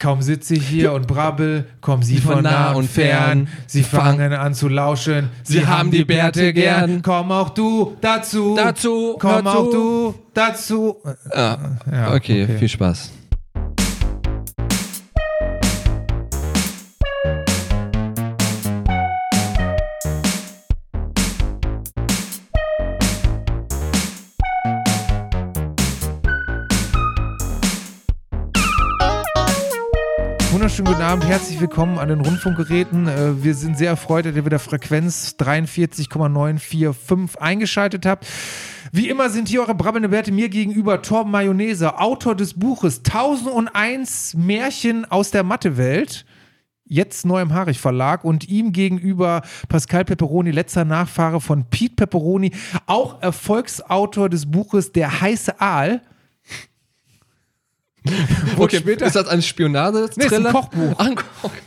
Kaum sitze ich hier und brabbel, kommen sie von, nah und fern. Sie fangen an zu lauschen, sie haben die Bärte gern. Komm auch du dazu. Dazu, Komm dazu. auch du dazu. Ah, Ja, okay, viel Spaß. Wunderschönen guten Abend, herzlich willkommen an den Rundfunkgeräten. Äh, Wir sind sehr erfreut, dass ihr wieder Frequenz 43,945 eingeschaltet habt. Wie immer sind hier eure brabbelnde Werte mir gegenüber Torben Mayonnaise, Autor des Buches 1001 Märchen aus der Mathewelt. Jetzt neu im Harich Verlag und ihm gegenüber Pascal Pepperoni, letzter Nachfahre von Pete Pepperoni, auch Erfolgsautor des Buches Der heiße Aal. Wurde später- ist das ein spionage Nee, ist ein Kochbuch. Ach, ein Koch.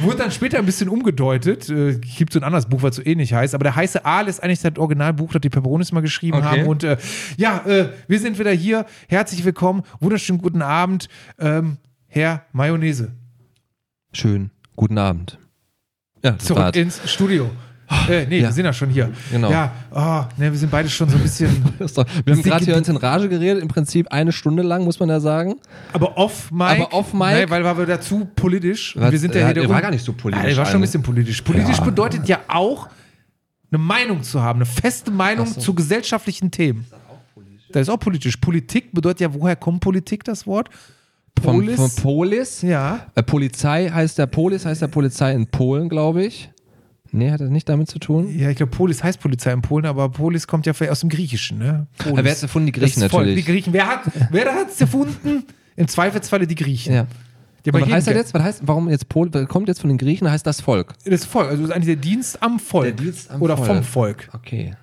Wurde dann später ein bisschen umgedeutet. Äh, gibt so ein anderes Buch, was so ähnlich heißt. Aber der heiße Aal ist eigentlich das Originalbuch, das die Peperonis mal geschrieben Okay. haben. Und äh, ja, äh, wir sind wieder hier. Herzlich willkommen. Wunderschönen guten Abend, ähm, Herr Mayonnaise. Schön, guten Abend. Ja, Zurück war's. ins Studio. Äh, nee, ja. wir sind ja schon hier. Genau. Ja, oh, ne, wir sind beide schon so ein bisschen. Das ist Wir haben gerade hier uns in Rage geredet, im Prinzip eine Stunde lang, muss man ja sagen. Aber off Mike. Aber off Mic? Ne, weil war wir dazu politisch. Was? wir sind ja Ja, der war gar nicht so politisch der war schon ein bisschen politisch. Politisch Ja. bedeutet ja auch, eine Meinung zu haben, eine feste Meinung zu gesellschaftlichen Themen. Das ist auch politisch. Politik bedeutet ja, woher kommt Politik das Wort? Polis. von Polis. ja. Äh, Polizei heißt der Polis, heißt der Polizei in Polen, glaube ich. Nee, hat das nicht damit zu tun? Ja, ich glaube, Polis heißt Polizei in Polen, aber Polis kommt ja vielleicht aus dem Griechischen, ne? Polis. Aber wer hat's erfunden? Die Das Griechen ist voll- natürlich. Die Griechen. Wer hat wer hat es erfunden? Im Zweifelsfalle die Griechen. Ja. Haben was heißt das jetzt? Was heißt, warum jetzt Pol, kommt jetzt von den Griechen, heißt das Volk? Das Volk, also eigentlich der Dienst am Volk. Der Dienst am Oder Volk. vom Volk. Okay.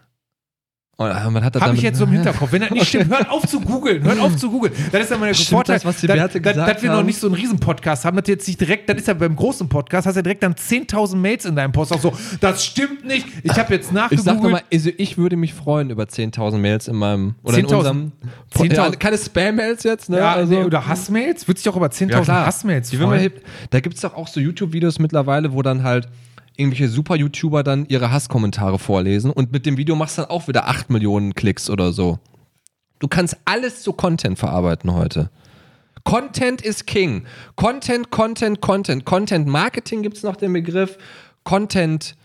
Und äh, was hat das Habe ich jetzt so im Hinterkopf. Wenn das nicht stimmt, hört auf zu googeln. Hört auf zu googeln. Das ist ja mal der Vorteil, das, was die dass- Bärte dass- gesagt dass wir noch nicht so einen Riesen-Podcast haben, dass du jetzt nicht direkt, das ist ja beim großen Podcast, hast du ja direkt dann 10.000 Mails in deinem Post. Auch so, das stimmt nicht. Ich habe jetzt Ich sag nachgegoogelt. nochmal, also ich würde mich freuen über 10.000 Mails in meinem, oder in 10.000? unserem, 10.000? ja, keine Spam-Mails jetzt, ne? ja, also, nee, oder Hassmails? Würde sich auch über 10.000 Hassmails Die will man freuen. Da gibt es doch auch so YouTube-Videos mittlerweile, wo dann halt irgendwelche Super-YouTuber dann ihre Hasskommentare vorlesen und mit dem Video machst du dann auch wieder 8 Millionen Klicks oder so. Du kannst alles zu Content verarbeiten heute. Content is King. Content, Content, Content. Content Marketing gibt es noch den Begriff. Content,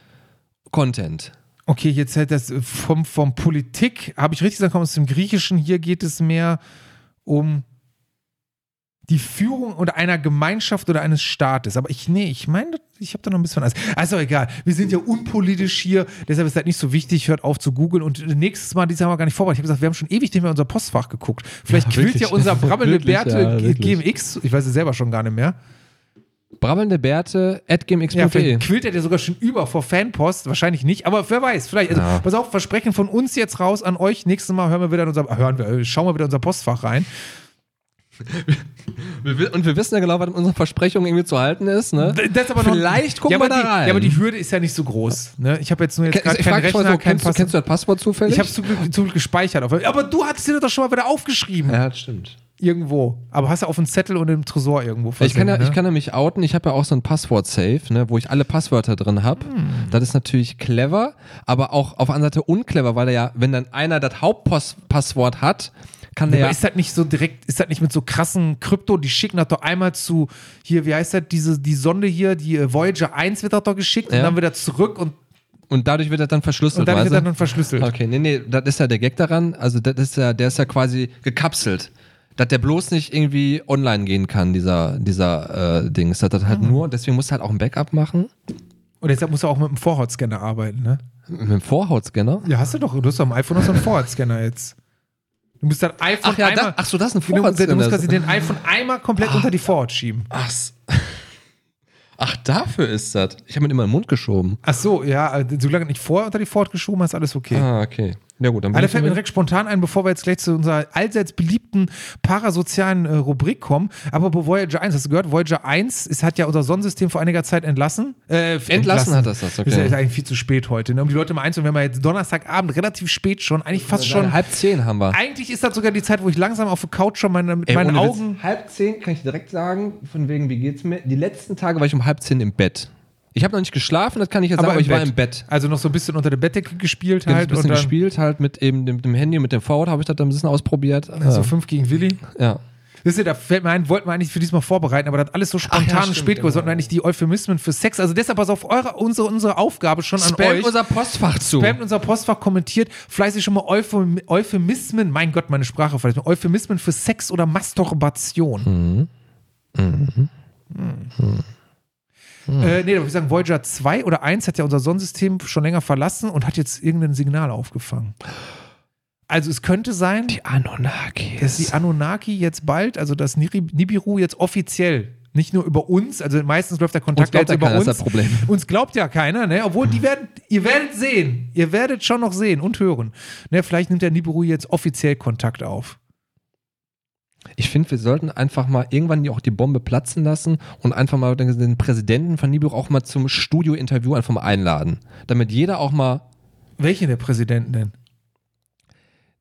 Content. Okay, jetzt halt das vom, vom Politik, habe ich richtig gesagt, kommt aus dem Griechischen. Hier geht es mehr um die Führung oder einer Gemeinschaft oder eines Staates. Aber ich, nee, ich meine, ich habe da noch ein bisschen was. Also egal, wir sind ja unpolitisch hier, deshalb ist das nicht so wichtig, hört auf zu googeln. Und nächstes Mal, dieses haben wir gar nicht vorbereitet. Ich habe gesagt, wir haben schon ewig nicht mehr unser Postfach geguckt. Vielleicht Ja, quillt ja unser brabbelnde Bärte ja. GMX, ich weiß es selber schon gar nicht mehr. Brabbelnde Bärte at Ja, gmx.de. vielleicht quillt er dir sogar schon über vor Fanpost. Wahrscheinlich nicht, aber wer weiß. Vielleicht. Also, Ja. Pass auf, Versprechen von uns jetzt raus an euch. Nächstes Mal hören wir wieder in unser, hören wir, äh, schauen wir wieder in unser Postfach rein. Und wir wissen ja genau, was in unserer Versprechung irgendwie zu halten ist. Ne? Das ist aber noch, Vielleicht gucken ja, wir da die, rein. Ja, aber die Hürde ist ja nicht so groß. Ne? Ich habe jetzt nur jetzt ich keinen Rechner, so, kein kennst, du, Pass. kennst du das Passwort zufällig? Ich habe es zu, Glück- zu Glück gespeichert. Aber du hattest dir doch schon mal wieder aufgeschrieben. Ja, das stimmt. Irgendwo. Aber hast du auf dem Zettel und im Tresor irgendwo Ich kann, ja, versenkt, ich kann ja mich outen. Ich habe ja auch so ein Passwort-Safe, ne, wo ich alle Passwörter drin habe. Hm. Das ist natürlich clever, aber auch auf der anderen Seite unclever, weil er ja, wenn dann einer das Hauptpasswort hat, kann der Aber ja. ist das nicht so direkt, ist das nicht mit so krassen Krypto, die schicken das doch einmal zu, hier, wie heißt das, diese, die Sonde hier, die äh, Voyager 1 wird das doch geschickt und Ja. dann wieder zurück und, Und dadurch wird er dann verschlüsselt. und dann weißt wird das dann verschlüsselt. Okay, nee, nee, das ist ja der Gag daran. Also, das ist ja, der ist ja quasi gekapselt. Dass der bloß nicht irgendwie online gehen kann, dieser, dieser äh, Dings. Das hat halt nur, deswegen musst du halt auch ein Backup machen. Und deshalb musst du auch mit dem Vorhautscanner arbeiten, ne? Mit dem Vorhautscanner. Ja, hast du doch, du hast doch am iPhone hast du einen Vorhautscanner jetzt. Du musst das iPhone Ach ja, einmal, das, ach so, das ist ein du, du musst quasi den iPhone einmal komplett unter die Vorhaut schieben. Ach, ach, dafür ist das. Ich habe ihn immer in den Mund geschoben. Ach so, ja, solange nicht vorher unter die Vorhaut geschoben hast, alles okay. Ah, okay. Ja gut, dann Aber da bin fällt mir direkt spontan ein, bevor wir jetzt gleich zu unserer allseits beliebten parasozialen äh, Rubrik kommen. Aber bei Voyager 1, hast du gehört, Voyager 1 ist, hat ja unser Sonnensystem vor einiger Zeit entlassen. Äh, Entlassen hat das das, okay. Ist ja ist eigentlich viel zu spät heute. Ne? Um die Leute mal einzuholen, wir haben ja jetzt Donnerstagabend relativ spät schon, eigentlich fast schon. halb zehn haben wir. Eigentlich ist das sogar die Zeit, wo ich langsam auf der Couch schon meine, mit meinen ohne Witz, Augen. Halb zehn kann ich direkt sagen, von wegen, wie geht's mir? Die letzten Tage war ich um halb zehn im Bett. Ich habe noch nicht geschlafen, das kann ich jetzt sagen, aber ich war im Bett. Also noch so ein bisschen unter der Bettdecke gespielt Ich habe ein halt. bisschen und gespielt, halt mit eben dem, dem Handy, mit dem Forward habe ich das dann ein bisschen ausprobiert. So fünf gegen Willi. ja. Wisst ihr, da fällt mir ein, wollten wir eigentlich für diesmal vorbereiten, aber das alles so spontan ja, und stimmt, spät genau. wir sollten eigentlich die Euphemismen für Sex. Also deshalb pass auf eure, unsere, unsere Aufgabe schon an Spamt euch. unser Postfach zu. Spamt unser Postfach kommentiert, fleißig schon mal Euphem Euphemismen, mein Gott, meine Sprache vielleicht, Euphemismen für Sex oder Masturbation. Mhm. Äh, nee, da würde ich sagen, Voyager 2 oder 1 hat ja unser Sonnensystem schon länger verlassen und hat jetzt irgendein Signal aufgefangen. Also es könnte sein, Die Anunnaki. dass die Anunnaki jetzt bald, also das Niri- Nibiru jetzt offiziell, nicht nur über uns, also meistens läuft der Kontakt ja über keiner, uns. das ist das Problem. Uns glaubt ja keiner, ne? Obwohl die werden, ihr werdet sehen, ihr werdet schon noch sehen und hören. Ne, vielleicht nimmt der Nibiru jetzt offiziell Kontakt auf. Ich finde, wir sollten einfach mal irgendwann die- auch die Bombe platzen lassen und einfach mal den, den Präsidenten von Nibiru auch mal zum Studio-Interview einfach mal einladen. Damit jeder auch mal Welche der Präsidenten denn?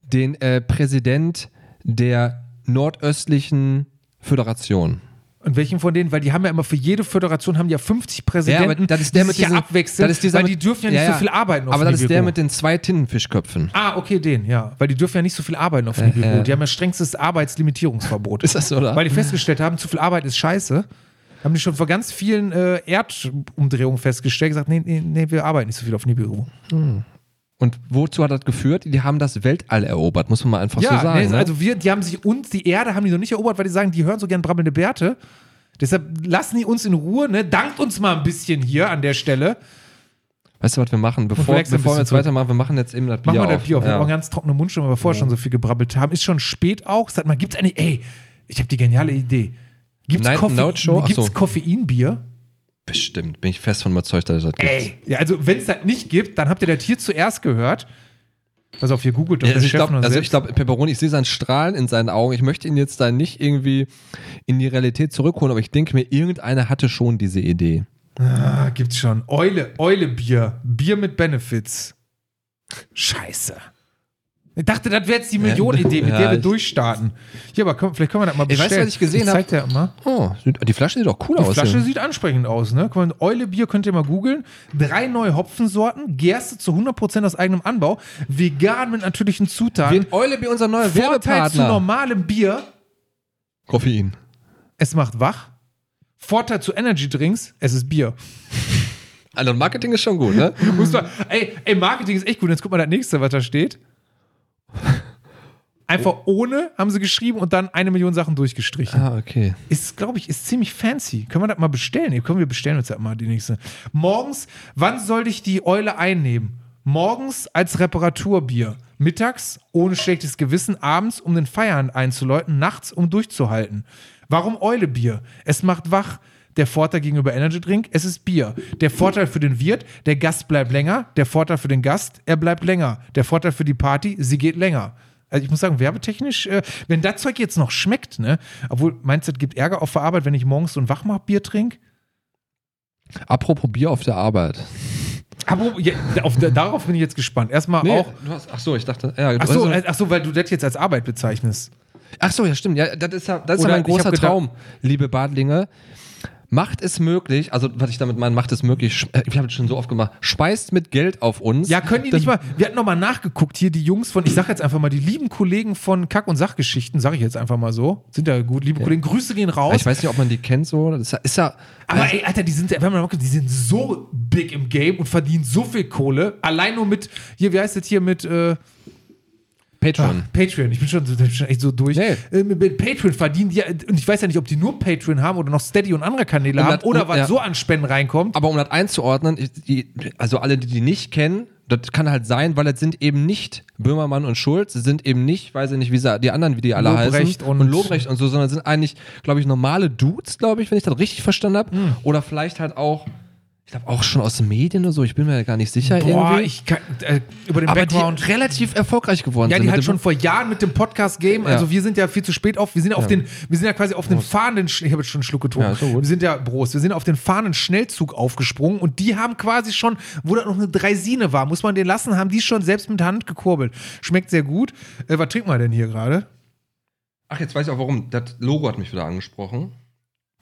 den äh, Präsident der nordöstlichen Föderation. Und welchen von denen? Weil die haben ja immer für jede Föderation haben ja 50 Präsidenten, Ja, aber das ist der die mit sich ja diesen- abwechseln, das ist dieser weil die dürfen ja nicht Ja, so ja. viel arbeiten auf Aber das ist der mit den zwei Tintenfischköpfen. Ah, okay, den, ja. Weil die dürfen ja nicht so viel arbeiten auf Nibiru. äh. Die haben ja strengstes Arbeitslimitierungsverbot. Ist das so, oder? Weil die festgestellt haben, zu viel Arbeit ist scheiße. Haben die schon vor ganz vielen äh, Erdumdrehungen festgestellt, gesagt, nee, nee, nee, wir arbeiten nicht so viel auf Nibiru. Und wozu hat das geführt? Die haben das Weltall erobert, muss man mal einfach so sagen. nee, ne? also wir, die haben sich uns, die Erde haben die noch nicht erobert, weil die sagen, die hören so gern brabbelnde Bärte. Deshalb lassen die uns in Ruhe, ne? Dankt uns mal ein bisschen hier an der Stelle. weißt du, was wir machen? Bevor, bevor wir jetzt weitermachen, wir machen jetzt eben das Bier Machen wir auf. das Bier auf. Wir Ja. haben auch ganz trockene Mundstimme, weil wir vorher schon so viel gebrabbelt haben. Ist schon spät auch. Sag mal, gibt's eine, ey, ich habe die geniale Idee. Gibt's, Night Koffein? Ach gibt's. Koffeinbier? Bestimmt, bin ich fest von überzeugt, dass es das gibt. Ey, ja, also wenn es das nicht gibt, dann habt ihr das hier zuerst gehört. Pass auf, hier googelt doch Ja, der also ich noch also ich glaube, Pepperoni, ich sehe seinen Strahlen in seinen Augen. Ich möchte ihn jetzt da nicht irgendwie in die Realität zurückholen, aber ich denke mir, irgendeiner hatte schon diese Idee. Ah, gibt's schon. Eule, Eule Bier. Bier mit Benefits. Scheiße. Ich dachte, das wäre jetzt die Millionenidee, mit Ja, der wir ich- durchstarten. Hier, aber komm, vielleicht können wir das mal Ey, weißt du, bestellen. was ich gesehen ich zeig dir mal. Oh, die Flasche sieht doch cool Die aus. Flasche ja. sieht ansprechend aus, ne? Mal, Eule Bier könnt ihr mal googeln. Drei neue Hopfensorten, Gerste zu 100% aus eigenem Anbau, vegan mit natürlichen Zutaten. Wird Eule unser neuer Vorteil zu normalem Bier, Koffein. es macht wach. Vorteil zu Energy Drinks, es ist Bier. Also Marketing ist schon gut, ne? Ey, ey, Marketing ist echt gut. Jetzt guck mal das nächste, was da steht. Einfach ohne haben sie geschrieben und dann eine Million Sachen durchgestrichen. ah, okay. Ist, glaube ich, ist ziemlich fancy. Können wir das mal bestellen? Können wir bestellen uns das mal die nächste. Morgens, wann soll ich die Eule einnehmen? Morgens als Reparaturbier. Mittags ohne schlechtes Gewissen. Abends, um den Feierabend einzuläuten. Nachts, um durchzuhalten. Warum Eulebier? Es macht wach. Der Vorteil gegenüber Energy Drink, es ist Bier. Der Vorteil für den Wirt, der Gast bleibt länger. Der Vorteil für den Gast, er bleibt länger. Der Vorteil für die Party, sie geht länger. Also ich muss sagen, werbetechnisch, äh, wenn das Zeug jetzt noch schmeckt, ne? Obwohl, meinst du, das gibt Ärger auf der Arbeit, wenn ich morgens so ein Wachmachbier trinke? Apropos Bier auf der Arbeit. Aber ja, auf, darauf bin ich jetzt gespannt. Erstmal auch. du hast, ach so, ich dachte, ja, Ach so, äh, ach so, weil du das jetzt als Arbeit bezeichnest. Ach so, ja, stimmt. Ja, das ist ja, das ist ja mein großer gedacht- Traum, liebe Badlinge. Macht es möglich, also was ich damit meine, macht es möglich, äh, ich habe es schon so oft gemacht, speist mit Geld auf uns. Ja, können die nicht mal. Wir hatten noch mal nachgeguckt hier, die Jungs von, ich sag jetzt einfach mal, die lieben Kollegen von Kack- und Sachgeschichten, sag ich jetzt einfach mal so. Sind ja gut, liebe Kollegen, Grüße gehen raus. Ich weiß nicht, ob man die kennt so. Das ist ja, ist ja Aber ey, Alter, die sind, wenn man mal guckt, die sind so big im Game und verdienen so viel Kohle. Allein nur mit, hier, wie heißt das hier mit, äh, Patreon. Ach, Patreon, ich bin schon, so- schon echt so durch. Nee. Äh, mit, Patreon verdienen die, und ich weiß ja nicht, ob die nur Patreon haben oder noch Steady und andere Kanäle Und haben das- oder und- was ja. so an Spenden reinkommt. Aber um das einzuordnen, ich- die, also alle, die die nicht kennen, das kann halt sein, weil das sind eben nicht Böhmermann und Schulz, sind eben nicht, weiß ich nicht, wie sie, die anderen, wie die alle Lobrecht heißen, und- Lobrecht und so, sondern sind eigentlich, glaube ich, normale Dudes, glaube ich, wenn ich das richtig verstanden habe. Hm. Oder vielleicht halt auch Ich glaube auch schon aus den Medien oder so, ich bin mir gar nicht sicher Boah, irgendwie. ich kann, äh, über den aber Background. die relativ erfolgreich geworden Ja, sind. die halt schon vor Jahren mit dem Podcast-Game, also Ja. wir sind ja viel zu spät auf, wir sind auf Ja. den, wir sind ja quasi auf den fahrenden, ich habe jetzt schon einen Schluck getrunken, gut. wir sind ja, Prost, wir sind auf den fahrenden Schnellzug aufgesprungen und die haben quasi schon, wo da noch eine Dreisine war, muss man den lassen, haben die schon selbst mit der Hand gekurbelt. Schmeckt sehr gut. Äh, was trinken wir denn hier gerade? Ach, jetzt weiß ich auch warum. Das Logo hat mich wieder angesprochen.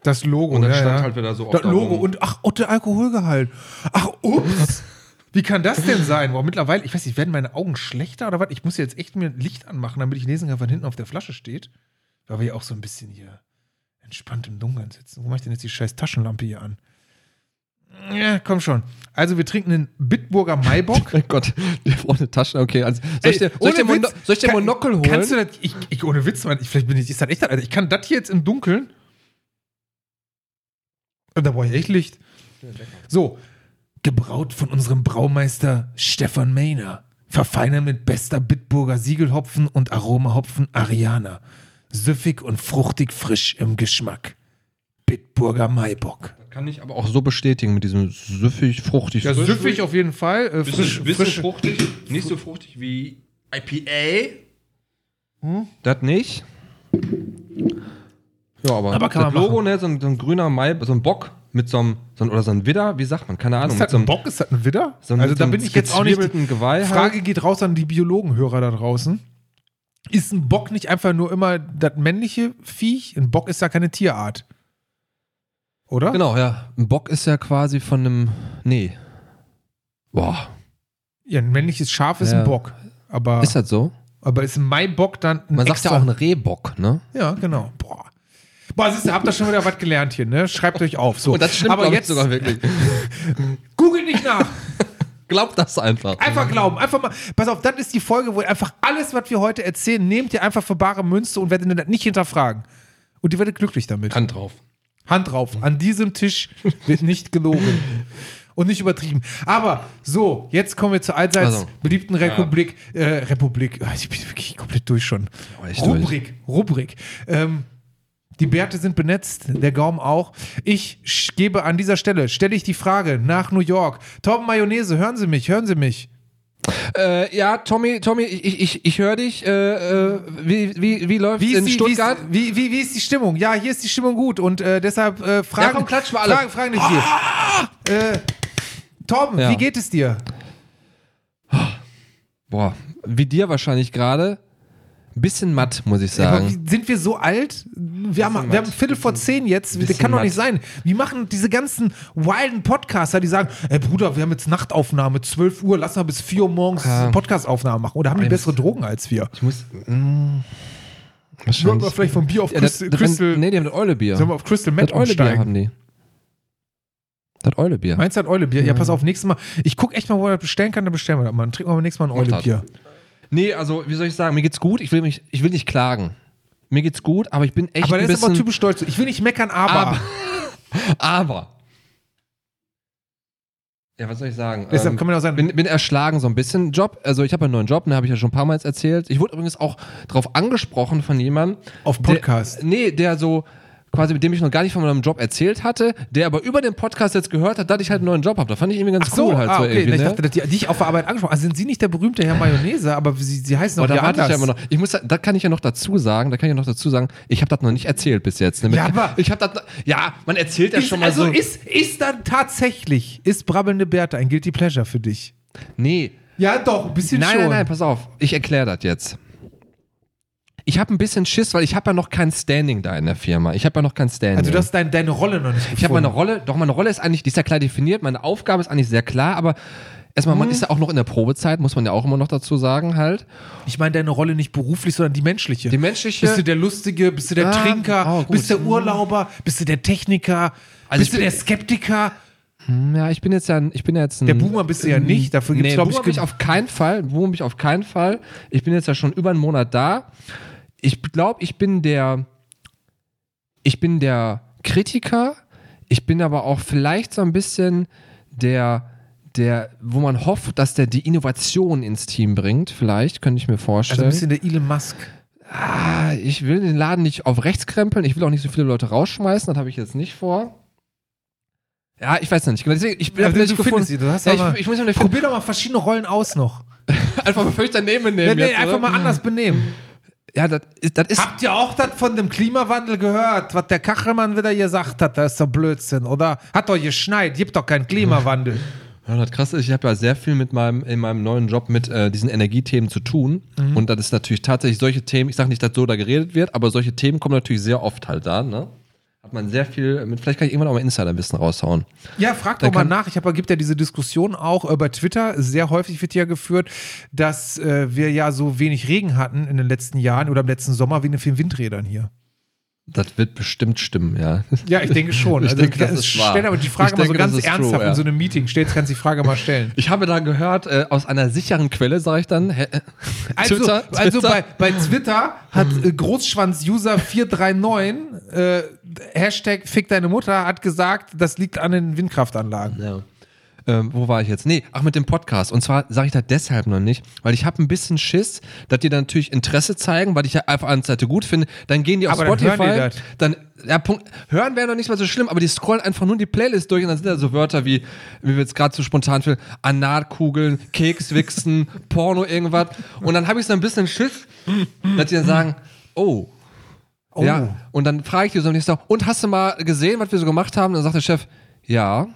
Das Logo, Und dann ja, stand ja. halt wieder so Das der Logo und ach, oh, der Alkoholgehalt. Ach, ups. Wie kann das denn sein? Boah, mittlerweile, ich weiß nicht, werden meine Augen schlechter oder was? Ich muss jetzt echt mir Licht anmachen, damit ich lesen kann, was hinten auf der Flasche steht. Weil wir ja auch so ein bisschen hier entspannt im Dunkeln sitzen. Wo mache ich denn jetzt die scheiß Taschenlampe hier an? Ja, komm schon. Also, wir trinken einen Bitburger Maibock. Oh Gott, der braucht eine Tasche. Okay, also soll ich dir, soll ich dir, Mono, soll ich dir Monokel holen? Kannst du das, ich, ich, ohne Witz, Mann, ich, vielleicht bin ich, ist das echt, Alter, ich kann das hier jetzt im Dunkeln. Da brauche ich echt Licht. So, gebraut von unserem Braumeister Stefan Mehner. Verfeinert mit bester Bitburger Siegelhopfen und Aromahopfen Ariana. Süffig und fruchtig frisch im Geschmack. Bitburger Maibock. Kann ich aber auch so bestätigen mit diesem süffig, fruchtig. Ja, frisch. süffig auf jeden Fall. Äh, Bisschen, frisch, bisschen frisch. fruchtig. Nicht so fruchtig wie IPA. Hm? Das nicht. Ja, aber, Aber kann das man Logo, machen. ne, so ein, so ein grüner Mai, so ein Bock mit so einem, so ein, oder so ein Widder, wie sagt man, keine Ahnung. Ist mit das so ein einem Bock? Ist das ein Widder? So ein- also so da bin ich jetzt auch nicht. Geweih halt. Frage geht raus an die Biologenhörer da draußen. Ist ein Bock nicht einfach nur immer das männliche Viech? Ein Bock ist ja keine Tierart. Oder? Genau, ja. Ein Bock ist ja quasi von einem. Nee. Boah. Ja, ein männliches Schaf ist Ja. ein Bock. Aber Ist das so? Aber ist ein Maibock dann ein Man sagt ja auch ein Rehbock, ne? Ja, genau. Boah. Boah, siehst du, habt ihr schon wieder was gelernt hier, ne? Schreibt euch auf. So. Und das stimmt Aber jetzt sogar wirklich. googelt nicht nach. Glaubt das einfach. Einfach glauben. Einfach mal. Pass auf, das ist die Folge, wo ihr einfach alles, was wir heute erzählen, nehmt ihr einfach für bare Münze und werdet das nicht hinterfragen. Und ihr werdet glücklich damit. Hand drauf. Hand drauf. An diesem Tisch wird nicht gelogen. Und nicht übertrieben. Aber so, jetzt kommen wir zur allseits Also, beliebten Republik. Äh, Republik. Ah, Ich bin wirklich komplett durch schon. echt durch. Rubrik. Rubrik. Ähm, die Bärte sind benetzt, der Gaumen auch. Ich gebe an dieser Stelle, stelle ich die Frage nach New York. Torben Mayonnaise, hören Sie mich, hören Sie mich. Äh, ja, Tommy, Tommy, ich, ich, ich höre dich. Äh, äh, wie, wie, wie läuft Wie in die, wie, ist, Stuttgart? wie, wie, wie ist die Stimmung? Ja, hier ist die Stimmung gut und äh, deshalb äh, fragen, Ja, komm, klatschen wir alle. fragen, fragen dich hier. Äh, Torben, Ja. wie geht es dir? Boah, wie dir wahrscheinlich gerade. Bisschen matt, muss ich sagen. wie, sind wir so alt? Wir haben, Bisschen wir haben matt. Viertel vor zehn jetzt. Das kann doch matt. nicht sein. Wie machen diese ganzen wilden Podcaster, die sagen, ey Bruder, wir haben jetzt Nachtaufnahme, 12 Uhr, lass mal bis 4 Uhr morgens Ja. Podcastaufnahme machen. Oder haben die bessere Drogen als wir? Ich muss. Sollen wir vielleicht vom Bier auf Ja, Crystal, das, Crystal nee, die haben das Eulebier. sollen wir auf Crystal Eulebier umsteigen? haben die. Das Eulebier. Meinst du das Eulebier? Ja, pass auf, nächstes Mal. Ich guck echt mal, wo er das bestellen kann, dann bestellen wir das mal. Dann trinken wir beim nächsten Mal ein. Eulebier. Nee, also, wie soll ich sagen? Mir geht's gut. Ich will, mich, ich will nicht klagen. Mir geht's gut, aber ich bin echt Aber ein der ist bisschen. aber typisch stolz. Ich will nicht meckern, aber. Aber- aber. Ja, was soll ich sagen? Deshalb Ähm, kann man auch sagen, bin, bin erschlagen so ein bisschen. Job, also ich habe einen neuen Job, den habe ich ja schon ein paar Mal erzählt. Ich wurde übrigens auch darauf angesprochen von jemandem. auf Podcast. Der, nee, der so quasi mit dem ich noch gar nicht von meinem Job erzählt hatte, der aber über den Podcast jetzt gehört hat, dass ich halt einen neuen Job habe. Da fand ich irgendwie ganz Ach so, cool halt ah, so okay. irgendwie. Ich ne? dachte, dass die dich auf der Arbeit angesprochen Also sind Sie nicht der berühmte Herr Mayonnaise, aber Sie, Sie heißen aber auch da warte ich anders. ja immer noch. Ich muss, da kann ich ja noch dazu sagen, da kann ich ja noch dazu sagen, ich habe das noch nicht erzählt bis jetzt. Ne? Ja, aber- ich habe das, ja, man erzählt ja Ist, schon mal also so. ist, ist dann tatsächlich, ist brabbelnde Bärte ein Guilty Pleasure für dich? nee, Ja, doch, ein bisschen nein, schon. nein, nein, pass auf. Ich erkläre das jetzt. Ich habe ein bisschen Schiss, weil ich habe ja noch kein Standing da in der Firma. Ich habe ja noch kein Standing. Also du hast dein, deine Rolle noch nicht gefunden. ich habe meine Rolle, doch meine Rolle ist eigentlich, die ist ja klar definiert, meine Aufgabe ist eigentlich sehr klar, aber erstmal, Mhm. man ist ja auch noch in der Probezeit, muss man ja auch immer noch dazu sagen halt. Ich meine deine Rolle nicht beruflich, sondern die menschliche. Die menschliche, bist du der Lustige, bist du der Ah, Trinker, oh, bist du der Urlauber, bist du der Techniker, Also bist du der Skeptiker? Hm, ja, ich bin jetzt ja, ich bin ja jetzt ein, Der Boomer bist du ja nicht, dafür gibt's, nee, glaub Boomer ich, ich auf keinen Fall, Boomer bin ich auf keinen Fall. Ich bin jetzt ja schon über einen Monat da. Ich glaube, ich bin der, ich bin der Kritiker. Ich bin aber auch vielleicht so ein bisschen der, der, wo man hofft, dass der die Innovation ins Team bringt. Vielleicht könnte ich mir also vorstellen. ein bisschen der Elon Musk. ah, ich will den Laden nicht auf rechts krempeln. Ich will auch nicht so viele Leute rausschmeißen. Das habe ich jetzt nicht vor. Ja, ich weiß nicht. Deswegen, ich bin Also, vielleicht du gefunden. sie, ja, ich, muss Probier doch mal verschiedene Rollen aus noch. einfach mal völlig daneben Nee, nehmen. nee, jetzt, einfach oder? mal anders benehmen. Ja, das ist, das ist Habt ihr auch das von dem Klimawandel gehört, was der Kachelmann wieder gesagt hat? Das ist doch Blödsinn, oder? Hat doch geschneit, gibt doch keinen Klimawandel. Ja, das krasse ist, ich habe ja sehr viel mit meinem, in meinem neuen Job mit äh, diesen Energiethemen zu tun. Mhm. Und das ist natürlich tatsächlich solche Themen, ich sage nicht, dass so da geredet wird, aber solche Themen kommen natürlich sehr oft halt da, ne? Hat man sehr viel, mit, vielleicht kann ich irgendwann auch mal Insider-Wissen raushauen. Ja, frag doch mal nach. Ich habe, gibt ja diese Diskussion auch äh, bei Twitter. Sehr häufig wird ja geführt, dass äh, wir ja so wenig Regen hatten in den letzten Jahren oder im letzten Sommer wegen den vielen Windrädern hier. Das wird bestimmt stimmen, ja. Ja, ich denke schon. Ich denke, das ganz- ist wahr. Stell aber die Frage Ich mal so denke, ganz das ist ernsthaft true, ja. in so einem Meeting. Stellst, kannst die Frage mal stellen. Ich habe da gehört, äh, aus einer sicheren Quelle, sage ich dann, hä, äh, Also, Twitter, also Twitter. bei, bei Twitter hat äh, Großschwanz-User439 äh, Hashtag Fick deine Mutter hat gesagt, das liegt an den Windkraftanlagen. Ja. Ähm, wo war ich jetzt? Nee, ach mit dem Podcast. Und zwar sage ich das deshalb noch nicht, weil ich habe ein bisschen Schiss, dass die dann natürlich Interesse zeigen, weil ich ja einfach an Seite gut finde. Dann gehen die auf Aber dann Spotify. die das. Dann, ja, Punkt. Hören wäre noch nicht mal so schlimm, aber die scrollen einfach nur die Playlist durch und dann sind da so Wörter wie, wie wir jetzt gerade so spontan für Analkugeln, Kekswichsen, Porno, irgendwas. Und dann habe ich so ein bisschen Schiss, dass die dann sagen, oh. Oh. Ja, und dann frage ich die so und ich so, und hast du mal gesehen, was wir so gemacht haben? Und dann sagt der Chef, ja,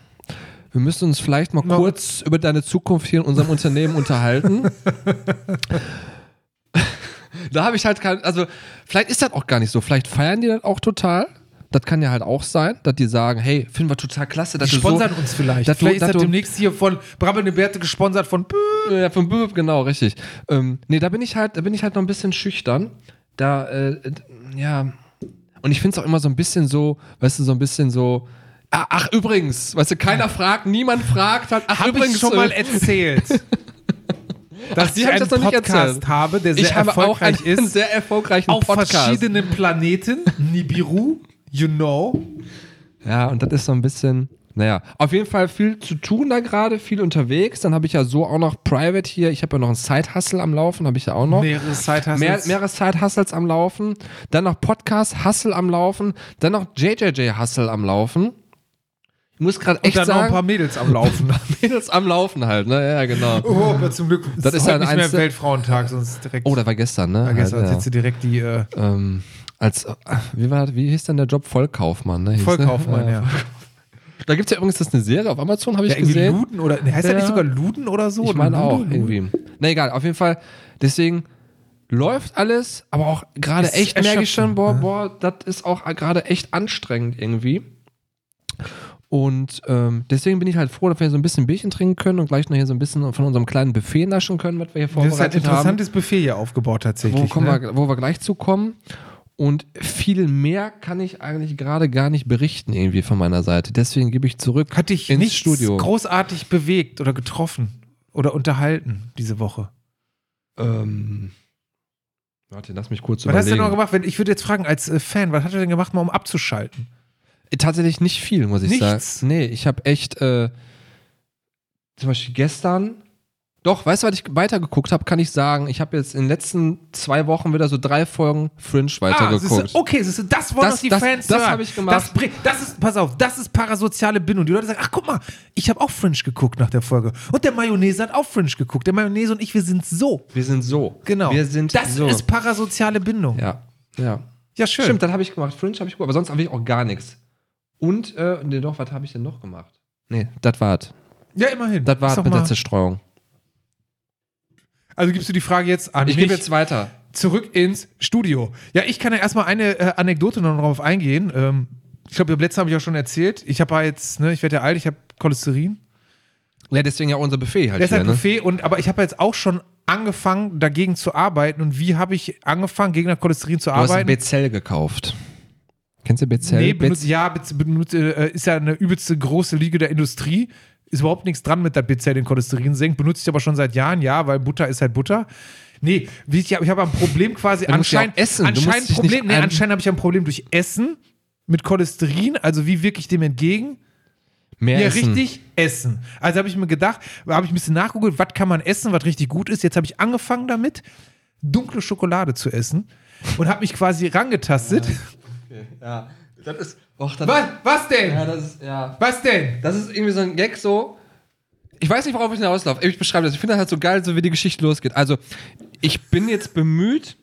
wir müssen uns vielleicht mal Na, kurz über deine Zukunft hier in unserem Unternehmen unterhalten. da habe ich halt kein, also vielleicht ist das auch gar nicht so, vielleicht feiern die das auch total. Das kann ja halt auch sein, dass die sagen, hey, finden wir total klasse, dass Die du so, sponsern uns vielleicht. dass du- vielleicht ist dass das du- demnächst hier von Brabbelnde Bärte gesponsert von Bö. Ja, vom Böb, genau, richtig. Ähm, nee, da bin ich halt, da bin ich halt noch ein bisschen schüchtern. Da, äh, ja. Und ich finde es auch immer so ein bisschen so, weißt du, so ein bisschen so. Ah, ach, übrigens, weißt du, keiner fragt, niemand fragt halt. Ach, Habe übrigens. ich schon mal äh, erzählt. dass die ich hab einen das noch nicht Podcast erzählt. habe, der sehr ich habe auch einen, erfolgreich ist. sehr erfolgreichen auf Podcast. verschiedenen Planeten. Nibiru, you know. Ja, und das ist so ein bisschen, naja, auf jeden Fall viel zu tun da gerade, viel unterwegs. Dann habe ich ja so auch noch Private hier. Ich habe ja noch einen Side-Hustle am Laufen, habe ich ja auch noch. Mehrere Side-Hustles. Mehr, mehrere Side-Hustles am Laufen, dann noch Podcast-Hustle am Laufen, dann noch JJJ-Hustle am Laufen. Ich muss gerade Und echt dann noch ein sagen, paar Mädels am Laufen. Mädels am Laufen halt, ne? Ja, genau. Oh, aber zum Glück. Das ist heute ja ein nicht mehr Einzel- Weltfrauentag, sonst direkt. Oh, da war gestern, ne? Ja, gestern Halt, sie direkt die äh, ja. ähm, als, wie war wie hieß denn der Job? Vollkaufmann, ne? Hieß, Vollkaufmann, ne? ja. Da gibt es ja übrigens das eine Serie auf Amazon, habe ich ja irgendwie gesehen. Luden oder ne, heißt das Ja. nicht sogar Luden oder so? Ich meine auch irgendwie. Na egal, auf jeden Fall. Deswegen läuft alles, aber auch gerade echt merke ich schon, boah, ne? boah, das ist auch gerade echt anstrengend irgendwie. Und ähm, deswegen bin ich halt froh, dass wir so ein bisschen Bierchen trinken können und gleich noch hier so ein bisschen von unserem kleinen Buffet naschen können, was wir hier Das ist halt ein vorbereitet haben. interessantes Buffet hier aufgebaut tatsächlich. Wo, ne? wir, wo wir gleich zu kommen. Und viel mehr kann ich eigentlich gerade gar nicht berichten irgendwie von meiner Seite. Deswegen gebe ich zurück Hat dich ins nichts Studio. großartig bewegt oder getroffen oder unterhalten diese Woche? Ähm, warte, lass mich kurz Was hast du denn überlegen. noch gemacht? Ich würde jetzt fragen, als äh, Fan, was hast du denn gemacht, mal um abzuschalten? Tatsächlich nicht viel, muss ich Nichts? sagen. Nee, ich habe echt, äh, zum Beispiel gestern, doch, weißt du, was ich weitergeguckt habe, kann ich sagen. Ich habe jetzt in den letzten zwei Wochen wieder so drei Folgen Fringe Ah, weitergeguckt. siehste, okay, siehste, das wollen Das- die das- Fans das hören. hab ich gemacht. Das, das ist, pass auf, das ist parasoziale Bindung. Die Leute sagen, ach guck mal, ich habe auch Fringe geguckt nach der Folge. Und der Mayonnaise hat auch Fringe geguckt. Der Mayonnaise und ich, wir sind so. Wir sind so. Genau. Wir sind das so. ist parasoziale Bindung. ja, ja. Ja, schön. Stimmt, das habe ich gemacht. Fringe habe ich gemacht, aber sonst habe ich auch gar nichts. Und, äh, nee, doch, was habe ich denn noch gemacht? Nee, das war's. Ja, immerhin. Das war's mit der Zerstreuung. Also gibst du die Frage jetzt an Ich mich gebe jetzt weiter. zurück ins Studio. Ja, ich kann ja erstmal eine äh, Anekdote noch drauf eingehen. Ähm, ich glaube, letztes habe ich auch schon erzählt. Ich habe jetzt, ne, ich werde ja alt, ich habe Cholesterin. Ja, deswegen ja unser Buffet halt ein ne? Buffet und aber ich habe jetzt auch schon angefangen, dagegen zu arbeiten. Und wie habe ich angefangen, gegen das Cholesterin zu Du hast arbeiten? Bezell gekauft. Kennst du Bezell? nee, Bez- benutzt, ja, benutzt, äh, ist ja eine übelste große Liga der Industrie. Ist überhaupt nichts dran mit der Pizza, den Cholesterin senkt. Benutze ich aber schon seit Jahren, ja, weil Butter ist halt Butter. Nee, ich, habe ein Problem quasi. Du musst ja anscheinend essen. Anscheinend Problem, nee, ein- anscheinend habe ich ein Problem durch Essen mit Cholesterin. Also wie wirke ich dem entgegen? Mehr Ja, essen. richtig essen. Also habe ich mir gedacht, habe ich ein bisschen nachgeguckt, was kann man essen, was richtig gut ist. Jetzt habe ich angefangen damit, dunkle Schokolade zu essen und habe mich quasi rangetastet. Ja. Das ist. Och, das Was, was denn? Ja, das ist. Ja. Was denn? Das ist irgendwie so ein Gag so. Ich weiß nicht, worauf ich hinauslaufe. Ich beschreibe das. Ich finde das halt so geil, so wie die Geschichte losgeht. Also, ich bin jetzt bemüht,